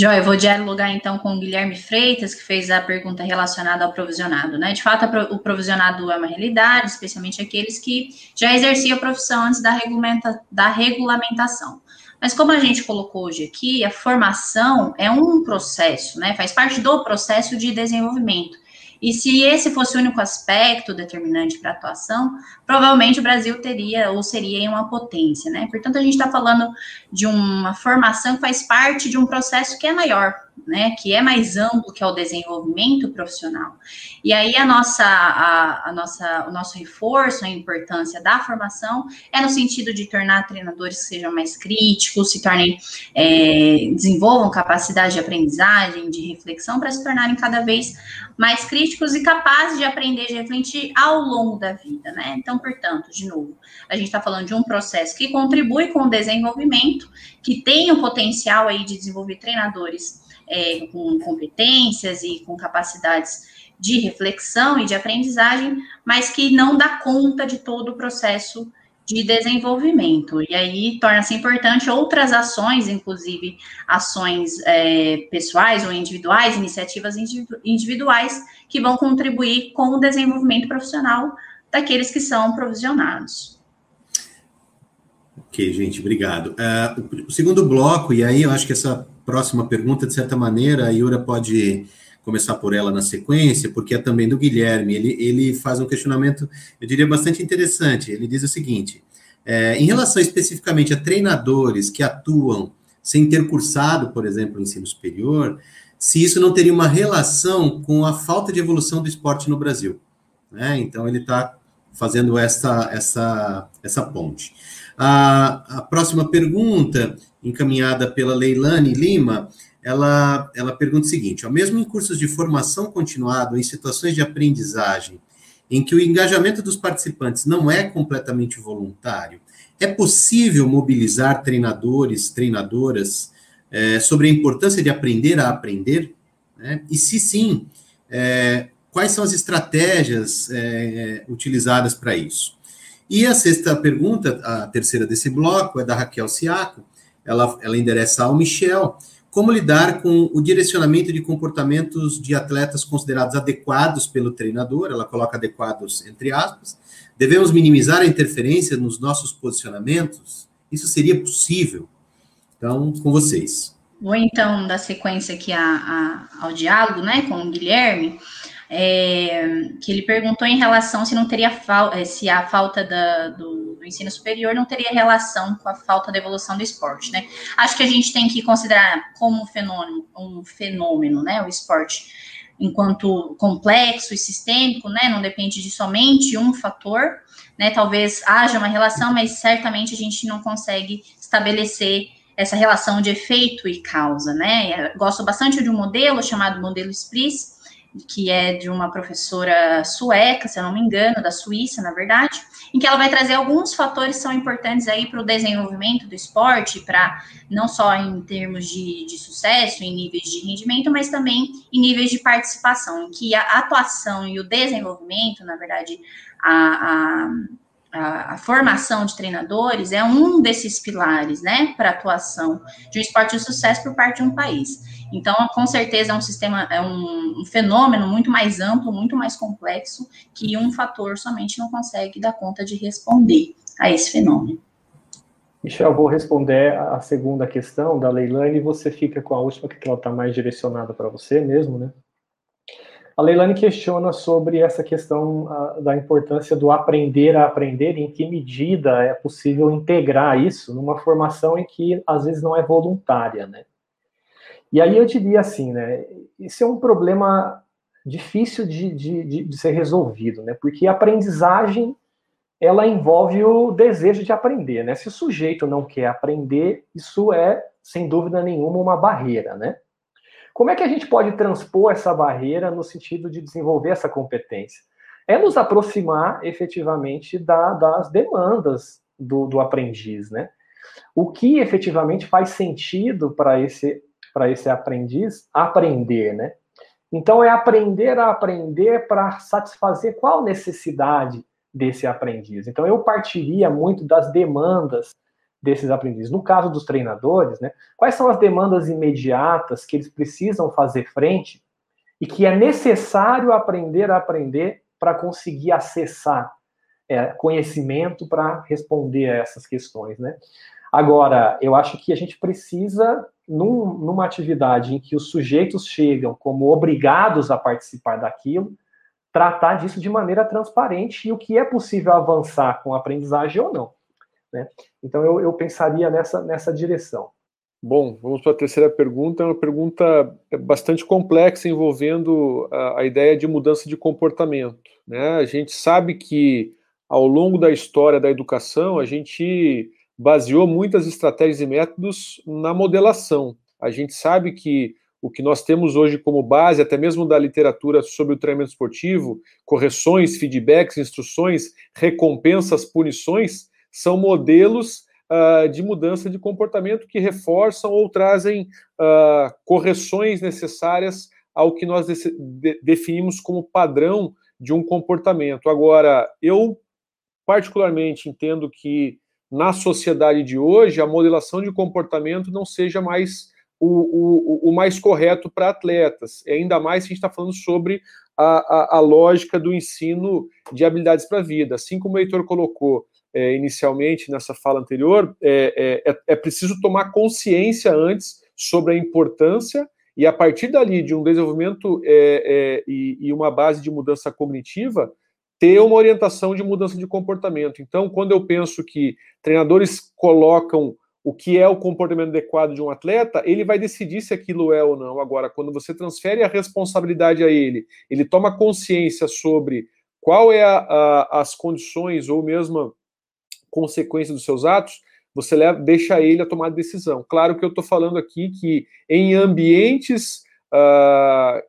[SPEAKER 6] Joia, vou dialogar então com o Guilherme Freitas, que fez a pergunta relacionada ao provisionado. Né? De fato, o provisionado é uma realidade, especialmente aqueles que já exerciam a profissão antes da, regulamenta, da regulamentação. Mas como a gente colocou hoje aqui, a formação é um processo, né? faz parte do processo de desenvolvimento. E se esse fosse o único aspecto determinante para a atuação, provavelmente o Brasil teria ou seria uma potência, né? Portanto, a gente está falando de uma formação que faz parte de um processo que é maior, né, que é mais amplo, que é o desenvolvimento profissional. E aí a nossa, a, a, nossa, o nosso reforço, a importância da formação é no sentido de tornar treinadores que sejam mais críticos, se tornem, é, desenvolvam capacidade de aprendizagem, de reflexão, para se tornarem cada vez mais críticos e capazes de aprender, de refletir ao longo da vida, né? Então, portanto, de novo, a gente está falando de um processo que contribui com o desenvolvimento, que tem o potencial aí de desenvolver treinadores é, com competências e com capacidades de reflexão e de aprendizagem, mas que não dá conta de todo o processo de desenvolvimento. E aí torna-se importante outras ações, inclusive ações é, pessoais ou individuais, iniciativas individuais, que vão contribuir com o desenvolvimento profissional daqueles que são provisionados.
[SPEAKER 4] Ok, gente, obrigado. Uh, o segundo bloco, e aí eu acho que essa próxima pergunta, de certa maneira, a Yura pode começar por ela na sequência, porque é também do Guilherme. Ele, ele faz um questionamento, eu diria, bastante interessante. Ele diz o seguinte: é, em relação especificamente a treinadores que atuam sem ter cursado, por exemplo, o ensino superior, se isso não teria uma relação com a falta de evolução do esporte no Brasil. Né? Então, ele está fazendo essa, essa, essa ponte. A, a próxima pergunta encaminhada pela Leilane Lima, ela, ela pergunta o seguinte: ó, mesmo em cursos de formação continuada, em situações de aprendizagem, em que o engajamento dos participantes não é completamente voluntário, é possível mobilizar treinadores, treinadoras é, sobre a importância de aprender a aprender? Né? E se sim, é, quais são as estratégias é, utilizadas para isso? E a sexta pergunta, a terceira desse bloco, é da Raquel Siaco, ela, ela endereça ao Michel, como lidar com o direcionamento de comportamentos de atletas considerados adequados pelo treinador, ela coloca adequados entre aspas, devemos minimizar a interferência nos nossos posicionamentos? Isso seria possível? Então, com vocês.
[SPEAKER 6] Vou então dar sequência aqui a, a, ao diálogo, né, com o Guilherme, é, que ele perguntou em relação se não teria eh, se a falta da, do, do, ensino superior não teria relação com a falta da evolução do esporte, né? Acho que a gente tem que considerar como um fenômeno, um fenômeno, né, o esporte enquanto complexo e sistêmico, né? Não depende de somente um fator, né? Talvez haja uma relação, mas certamente a gente não consegue estabelecer essa relação de efeito e causa, né? Eu gosto bastante de um modelo chamado modelo Spris, que é de uma professora sueca, se eu não me engano, da Suíça, na verdade, em que ela vai trazer alguns fatores que são importantes aí para o desenvolvimento do esporte, para não só em termos de, de sucesso, em níveis de rendimento, mas também em níveis de participação, em que a atuação e o desenvolvimento, na verdade, a, a a, a, formação de treinadores é um desses pilares, né, para atuação de um esporte de sucesso por parte de um país. Então, com certeza é um sistema, é um, um, fenômeno muito mais amplo, muito mais complexo, que um fator somente não consegue dar conta de responder a esse fenômeno.
[SPEAKER 3] Michel, vou responder a segunda questão da Leilani e você fica com a última, que ela está mais direcionada para você mesmo, né? A Leilani questiona sobre essa questão uh, da importância do aprender a aprender, em que medida é possível integrar isso numa formação em que às vezes não é voluntária, né? E aí eu diria assim, né? Isso é um problema difícil de, de, de ser resolvido, né? Porque a aprendizagem ela envolve o desejo de aprender, né? Se o sujeito não quer aprender, isso é sem dúvida nenhuma uma barreira, né? Como é que a gente pode transpor essa barreira no sentido de desenvolver essa competência? É nos aproximar efetivamente da, das demandas do, do aprendiz, né? O que efetivamente faz sentido para esse, esse aprendiz aprender, né? Então, é aprender a aprender para satisfazer qual necessidade desse aprendiz. Então, eu partiria muito das demandas desses aprendizes. No caso dos treinadores, né, quais são as demandas imediatas que eles precisam fazer frente e que é necessário aprender a aprender para conseguir acessar é, conhecimento para responder a essas questões, né? Agora, eu acho que a gente precisa, num, numa atividade em que os sujeitos chegam como obrigados a participar daquilo, tratar disso de maneira transparente e o que é possível avançar com a aprendizagem ou não. Né? Então eu, eu pensaria nessa, nessa direção.
[SPEAKER 5] Bom, vamos para a terceira pergunta. É uma pergunta bastante complexa envolvendo a, a ideia de mudança de comportamento. Né? A gente sabe que ao longo da história da educação a gente baseou muitas estratégias e métodos na modelação. A gente sabe que o que nós temos hoje como base, até mesmo da literatura sobre o treinamento esportivo, correções, feedbacks, instruções, recompensas, punições, são modelos uh, de mudança de comportamento que reforçam ou trazem uh, correções necessárias ao que nós de definimos como padrão de um comportamento. Agora, eu particularmente entendo que na sociedade de hoje a modelação de comportamento não seja mais o, o, o mais correto para atletas, ainda mais se a gente está falando sobre a, a, a, lógica do ensino de habilidades para a vida. Assim como o Heitor colocou, é, inicialmente nessa fala anterior, é, é, é, é, preciso tomar consciência antes sobre a importância e a partir dali de um desenvolvimento é, é, e, e, uma base de mudança cognitiva ter uma orientação de mudança de comportamento. Então, quando eu penso que treinadores colocam o que é o comportamento adequado de um atleta, ele vai decidir se aquilo é ou não. Agora, quando você transfere a responsabilidade a ele, ele toma consciência sobre qual é a, a, as condições ou mesmo consequência dos seus atos, você leva, deixa ele a tomar decisão. Claro que eu estou falando aqui que em ambientes uh,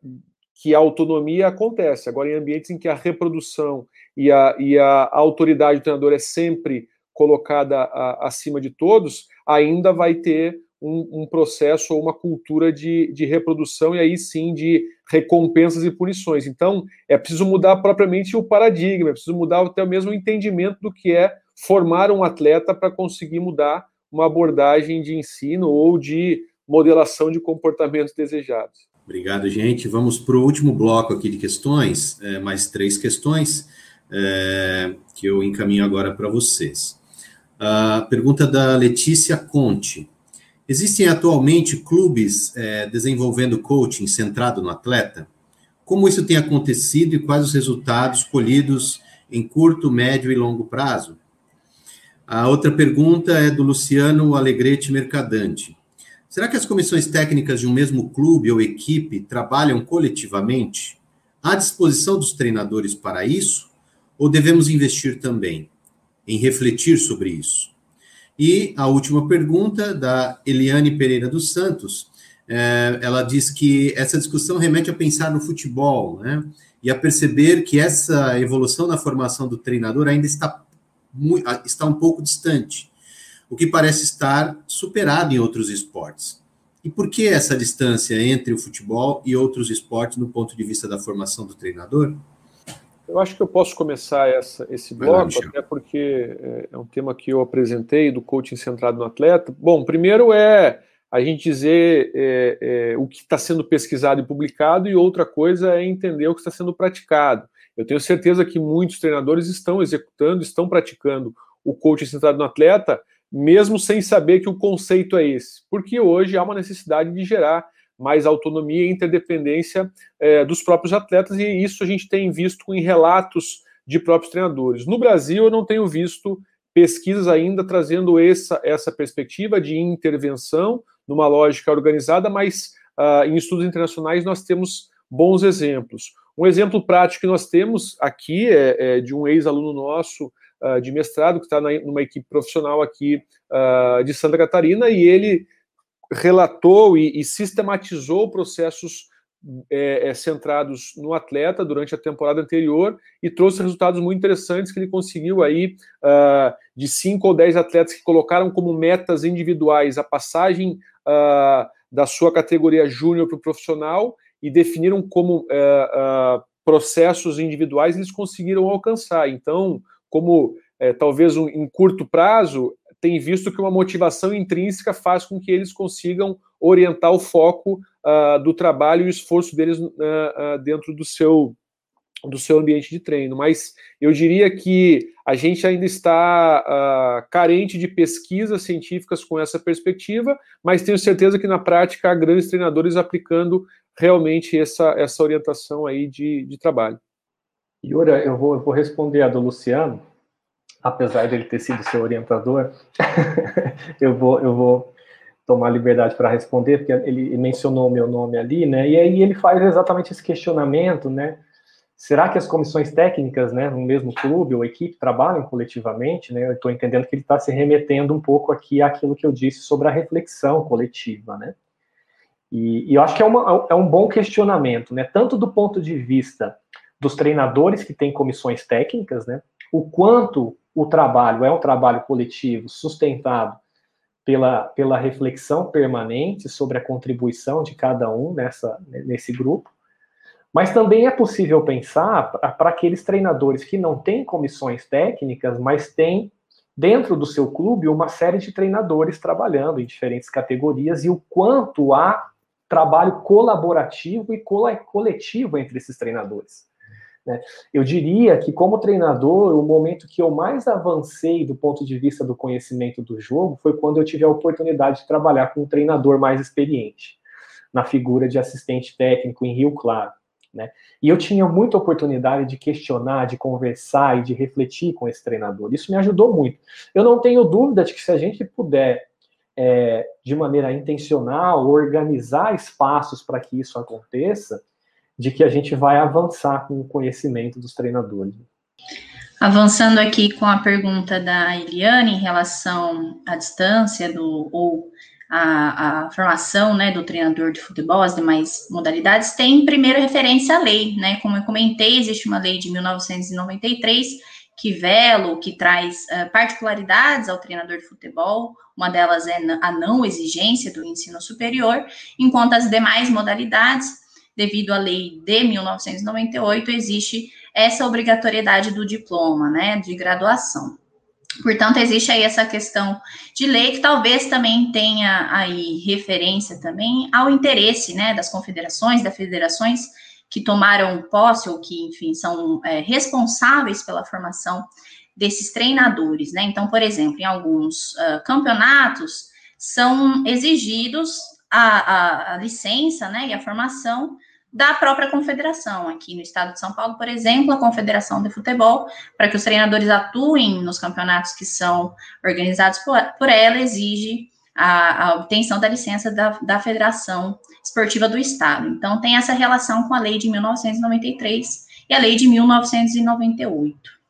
[SPEAKER 5] que a autonomia acontece, agora em ambientes em que a reprodução e a, e a autoridade do treinador é sempre colocada a, acima de todos, ainda vai ter um, um, processo ou uma cultura de, de reprodução e aí sim de recompensas e punições. Então, é preciso mudar propriamente o paradigma, é preciso mudar até mesmo o entendimento do que é formar um atleta para conseguir mudar uma abordagem de ensino ou de modelação de comportamentos desejados.
[SPEAKER 4] Obrigado, gente. Vamos para o último bloco aqui de questões, é, mais três questões é, que eu encaminho agora para vocês. A pergunta da Letícia Conte. Existem atualmente clubes é, desenvolvendo coaching centrado no atleta? Como isso tem acontecido e quais os resultados colhidos em curto, médio e longo prazo? A outra pergunta é do Luciano Alegrete Mercadante. Será que as comissões técnicas de um mesmo clube ou equipe trabalham coletivamente? Há disposição dos treinadores para isso? Ou devemos investir também em refletir sobre isso? E a última pergunta, da Eliane Pereira dos Santos, é, ela diz que essa discussão remete a pensar no futebol, né? E a perceber que essa evolução na formação do treinador ainda está, está um pouco distante o que parece estar superado em outros esportes. E por que essa distância entre o futebol e outros esportes no ponto de vista da formação do treinador?
[SPEAKER 5] Eu acho que eu posso começar essa, esse bloco, até porque é, é um tema que eu apresentei do coaching centrado no atleta. Bom, primeiro é a gente dizer é, é, o que está sendo pesquisado e publicado, e outra coisa é entender o que está sendo praticado. Eu tenho certeza que muitos treinadores estão executando, estão praticando o coaching centrado no atleta, mesmo sem saber que o conceito é esse, porque hoje há uma necessidade de gerar mais autonomia e interdependência é, dos próprios atletas, e isso a gente tem visto em relatos de próprios treinadores. No Brasil, eu não tenho visto pesquisas ainda trazendo essa, essa perspectiva de intervenção numa lógica organizada, mas uh, em estudos internacionais nós temos bons exemplos. Um exemplo prático que nós temos aqui é, é de um ex-aluno nosso uh, de mestrado, que está numa equipe profissional aqui uh, de Santa Catarina, e ele relatou e, e sistematizou processos é, é, centrados no atleta durante a temporada anterior e trouxe resultados muito interessantes que ele conseguiu aí uh, de cinco ou dez atletas que colocaram como metas individuais a passagem uh, da sua categoria júnior para o profissional e definiram como uh, processos individuais eles conseguiram alcançar. Então, como é, talvez um, em curto prazo, tem visto que uma motivação intrínseca faz com que eles consigam orientar o foco uh, do trabalho e o esforço deles uh, uh, dentro do seu do seu ambiente de treino. Mas eu diria que a gente ainda está carente de pesquisas científicas com essa perspectiva, mas tenho certeza que na prática há grandes treinadores aplicando realmente essa, essa orientação aí de, de trabalho.
[SPEAKER 3] Yura, eu vou, eu vou responder a do Luciano, apesar dele ter sido seu orientador, [laughs] eu vou, eu vou tomar liberdade para responder, porque ele mencionou o meu nome ali, né? E aí ele faz exatamente esse questionamento, né? Será que as comissões técnicas, né, no mesmo clube ou equipe, trabalham coletivamente? Né? Eu estou entendendo que ele está se remetendo um pouco aqui àquilo que eu disse sobre a reflexão coletiva, né? E, e eu acho que é, uma, é um bom questionamento, né? Tanto do ponto de vista dos treinadores que têm comissões técnicas, né? O quanto o trabalho é um trabalho coletivo sustentado pela, pela reflexão permanente sobre a contribuição de cada um nessa, nesse grupo. Mas também é possível pensar para aqueles treinadores que não têm comissões técnicas, mas têm dentro do seu clube uma série de treinadores trabalhando em diferentes categorias e o quanto há trabalho colaborativo e coletivo entre esses treinadores. Né? Eu diria que, como treinador, o momento que eu mais avancei do ponto de vista do conhecimento do jogo foi quando eu tive a oportunidade de trabalhar com um treinador mais experiente, na figura de assistente técnico em Rio Claro. Né? E eu tinha muita oportunidade de questionar, de conversar e de refletir com esse treinador. Isso me ajudou muito. Eu não tenho dúvida de que se a gente puder, é, de maneira intencional, organizar espaços para que isso aconteça, de que a gente vai avançar com o conhecimento dos treinadores.
[SPEAKER 6] Avançando aqui com a pergunta da Eliane em relação à distância do, ou a, a, formação né, do treinador de futebol, as demais modalidades, tem primeiro referência à lei, né? Como eu comentei, existe uma lei de 1993 que vela, que traz uh, particularidades ao treinador de futebol. Uma delas é a não exigência do ensino superior, enquanto as demais modalidades, devido à lei de 1998, existe essa obrigatoriedade do diploma, né, de graduação. Portanto, existe aí essa questão de lei que talvez também tenha aí referência também ao interesse, né, das confederações, das federações que tomaram posse ou que, enfim, são é, responsáveis pela formação desses treinadores, né? Então, por exemplo, em alguns uh, campeonatos são exigidos a, a, a, licença, né, e a formação da própria confederação. Aqui no estado de São Paulo, por exemplo, a Confederação de Futebol, para que os treinadores atuem nos campeonatos que são organizados por, por ela, exige a, a, obtenção da licença da, da Federação Esportiva do Estado. Então, tem essa relação com a lei de 1993 e a lei de 1998.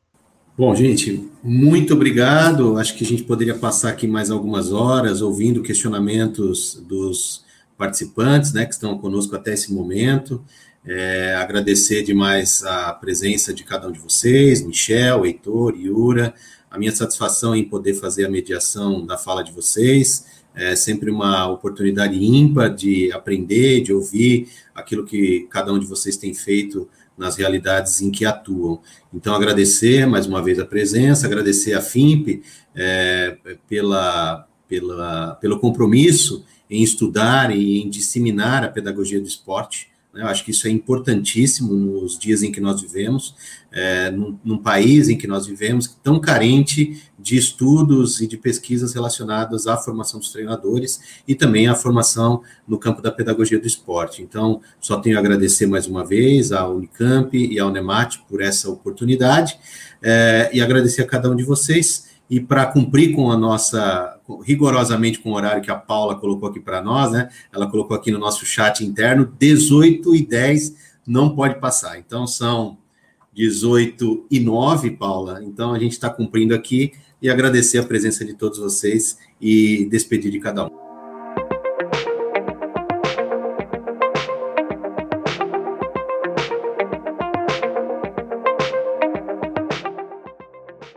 [SPEAKER 4] Bom, gente, muito obrigado. Acho que a gente poderia passar aqui mais algumas horas ouvindo questionamentos dos participantes, né, que estão conosco até esse momento. É, agradecer demais a presença de cada um de vocês, Michel, Heitor, Yura, a minha satisfação em poder fazer a mediação da fala de vocês. É sempre uma oportunidade ímpar de aprender, de ouvir aquilo que cada um de vocês tem feito nas realidades em que atuam. Então, agradecer mais uma vez a presença, agradecer a FIMP é, pela, pela, pelo compromisso em estudar e em disseminar a pedagogia do esporte. Eu acho que isso é importantíssimo nos dias em que nós vivemos, é, num, num, país em que nós vivemos tão carente de estudos e de pesquisas relacionadas à formação dos treinadores e também à formação no campo da pedagogia do esporte. Então, só tenho a agradecer mais uma vez à Unicamp e ao NEMAT por essa oportunidade é, e agradecer a cada um de vocês. E para cumprir com a nossa, rigorosamente com o horário que a Paula colocou aqui para nós, né? Ela colocou aqui no nosso chat interno, 18 e 10 não pode passar. Então são 18 e 9, Paula. Então a gente está cumprindo aqui e agradecer a presença de todos vocês e despedir de cada um.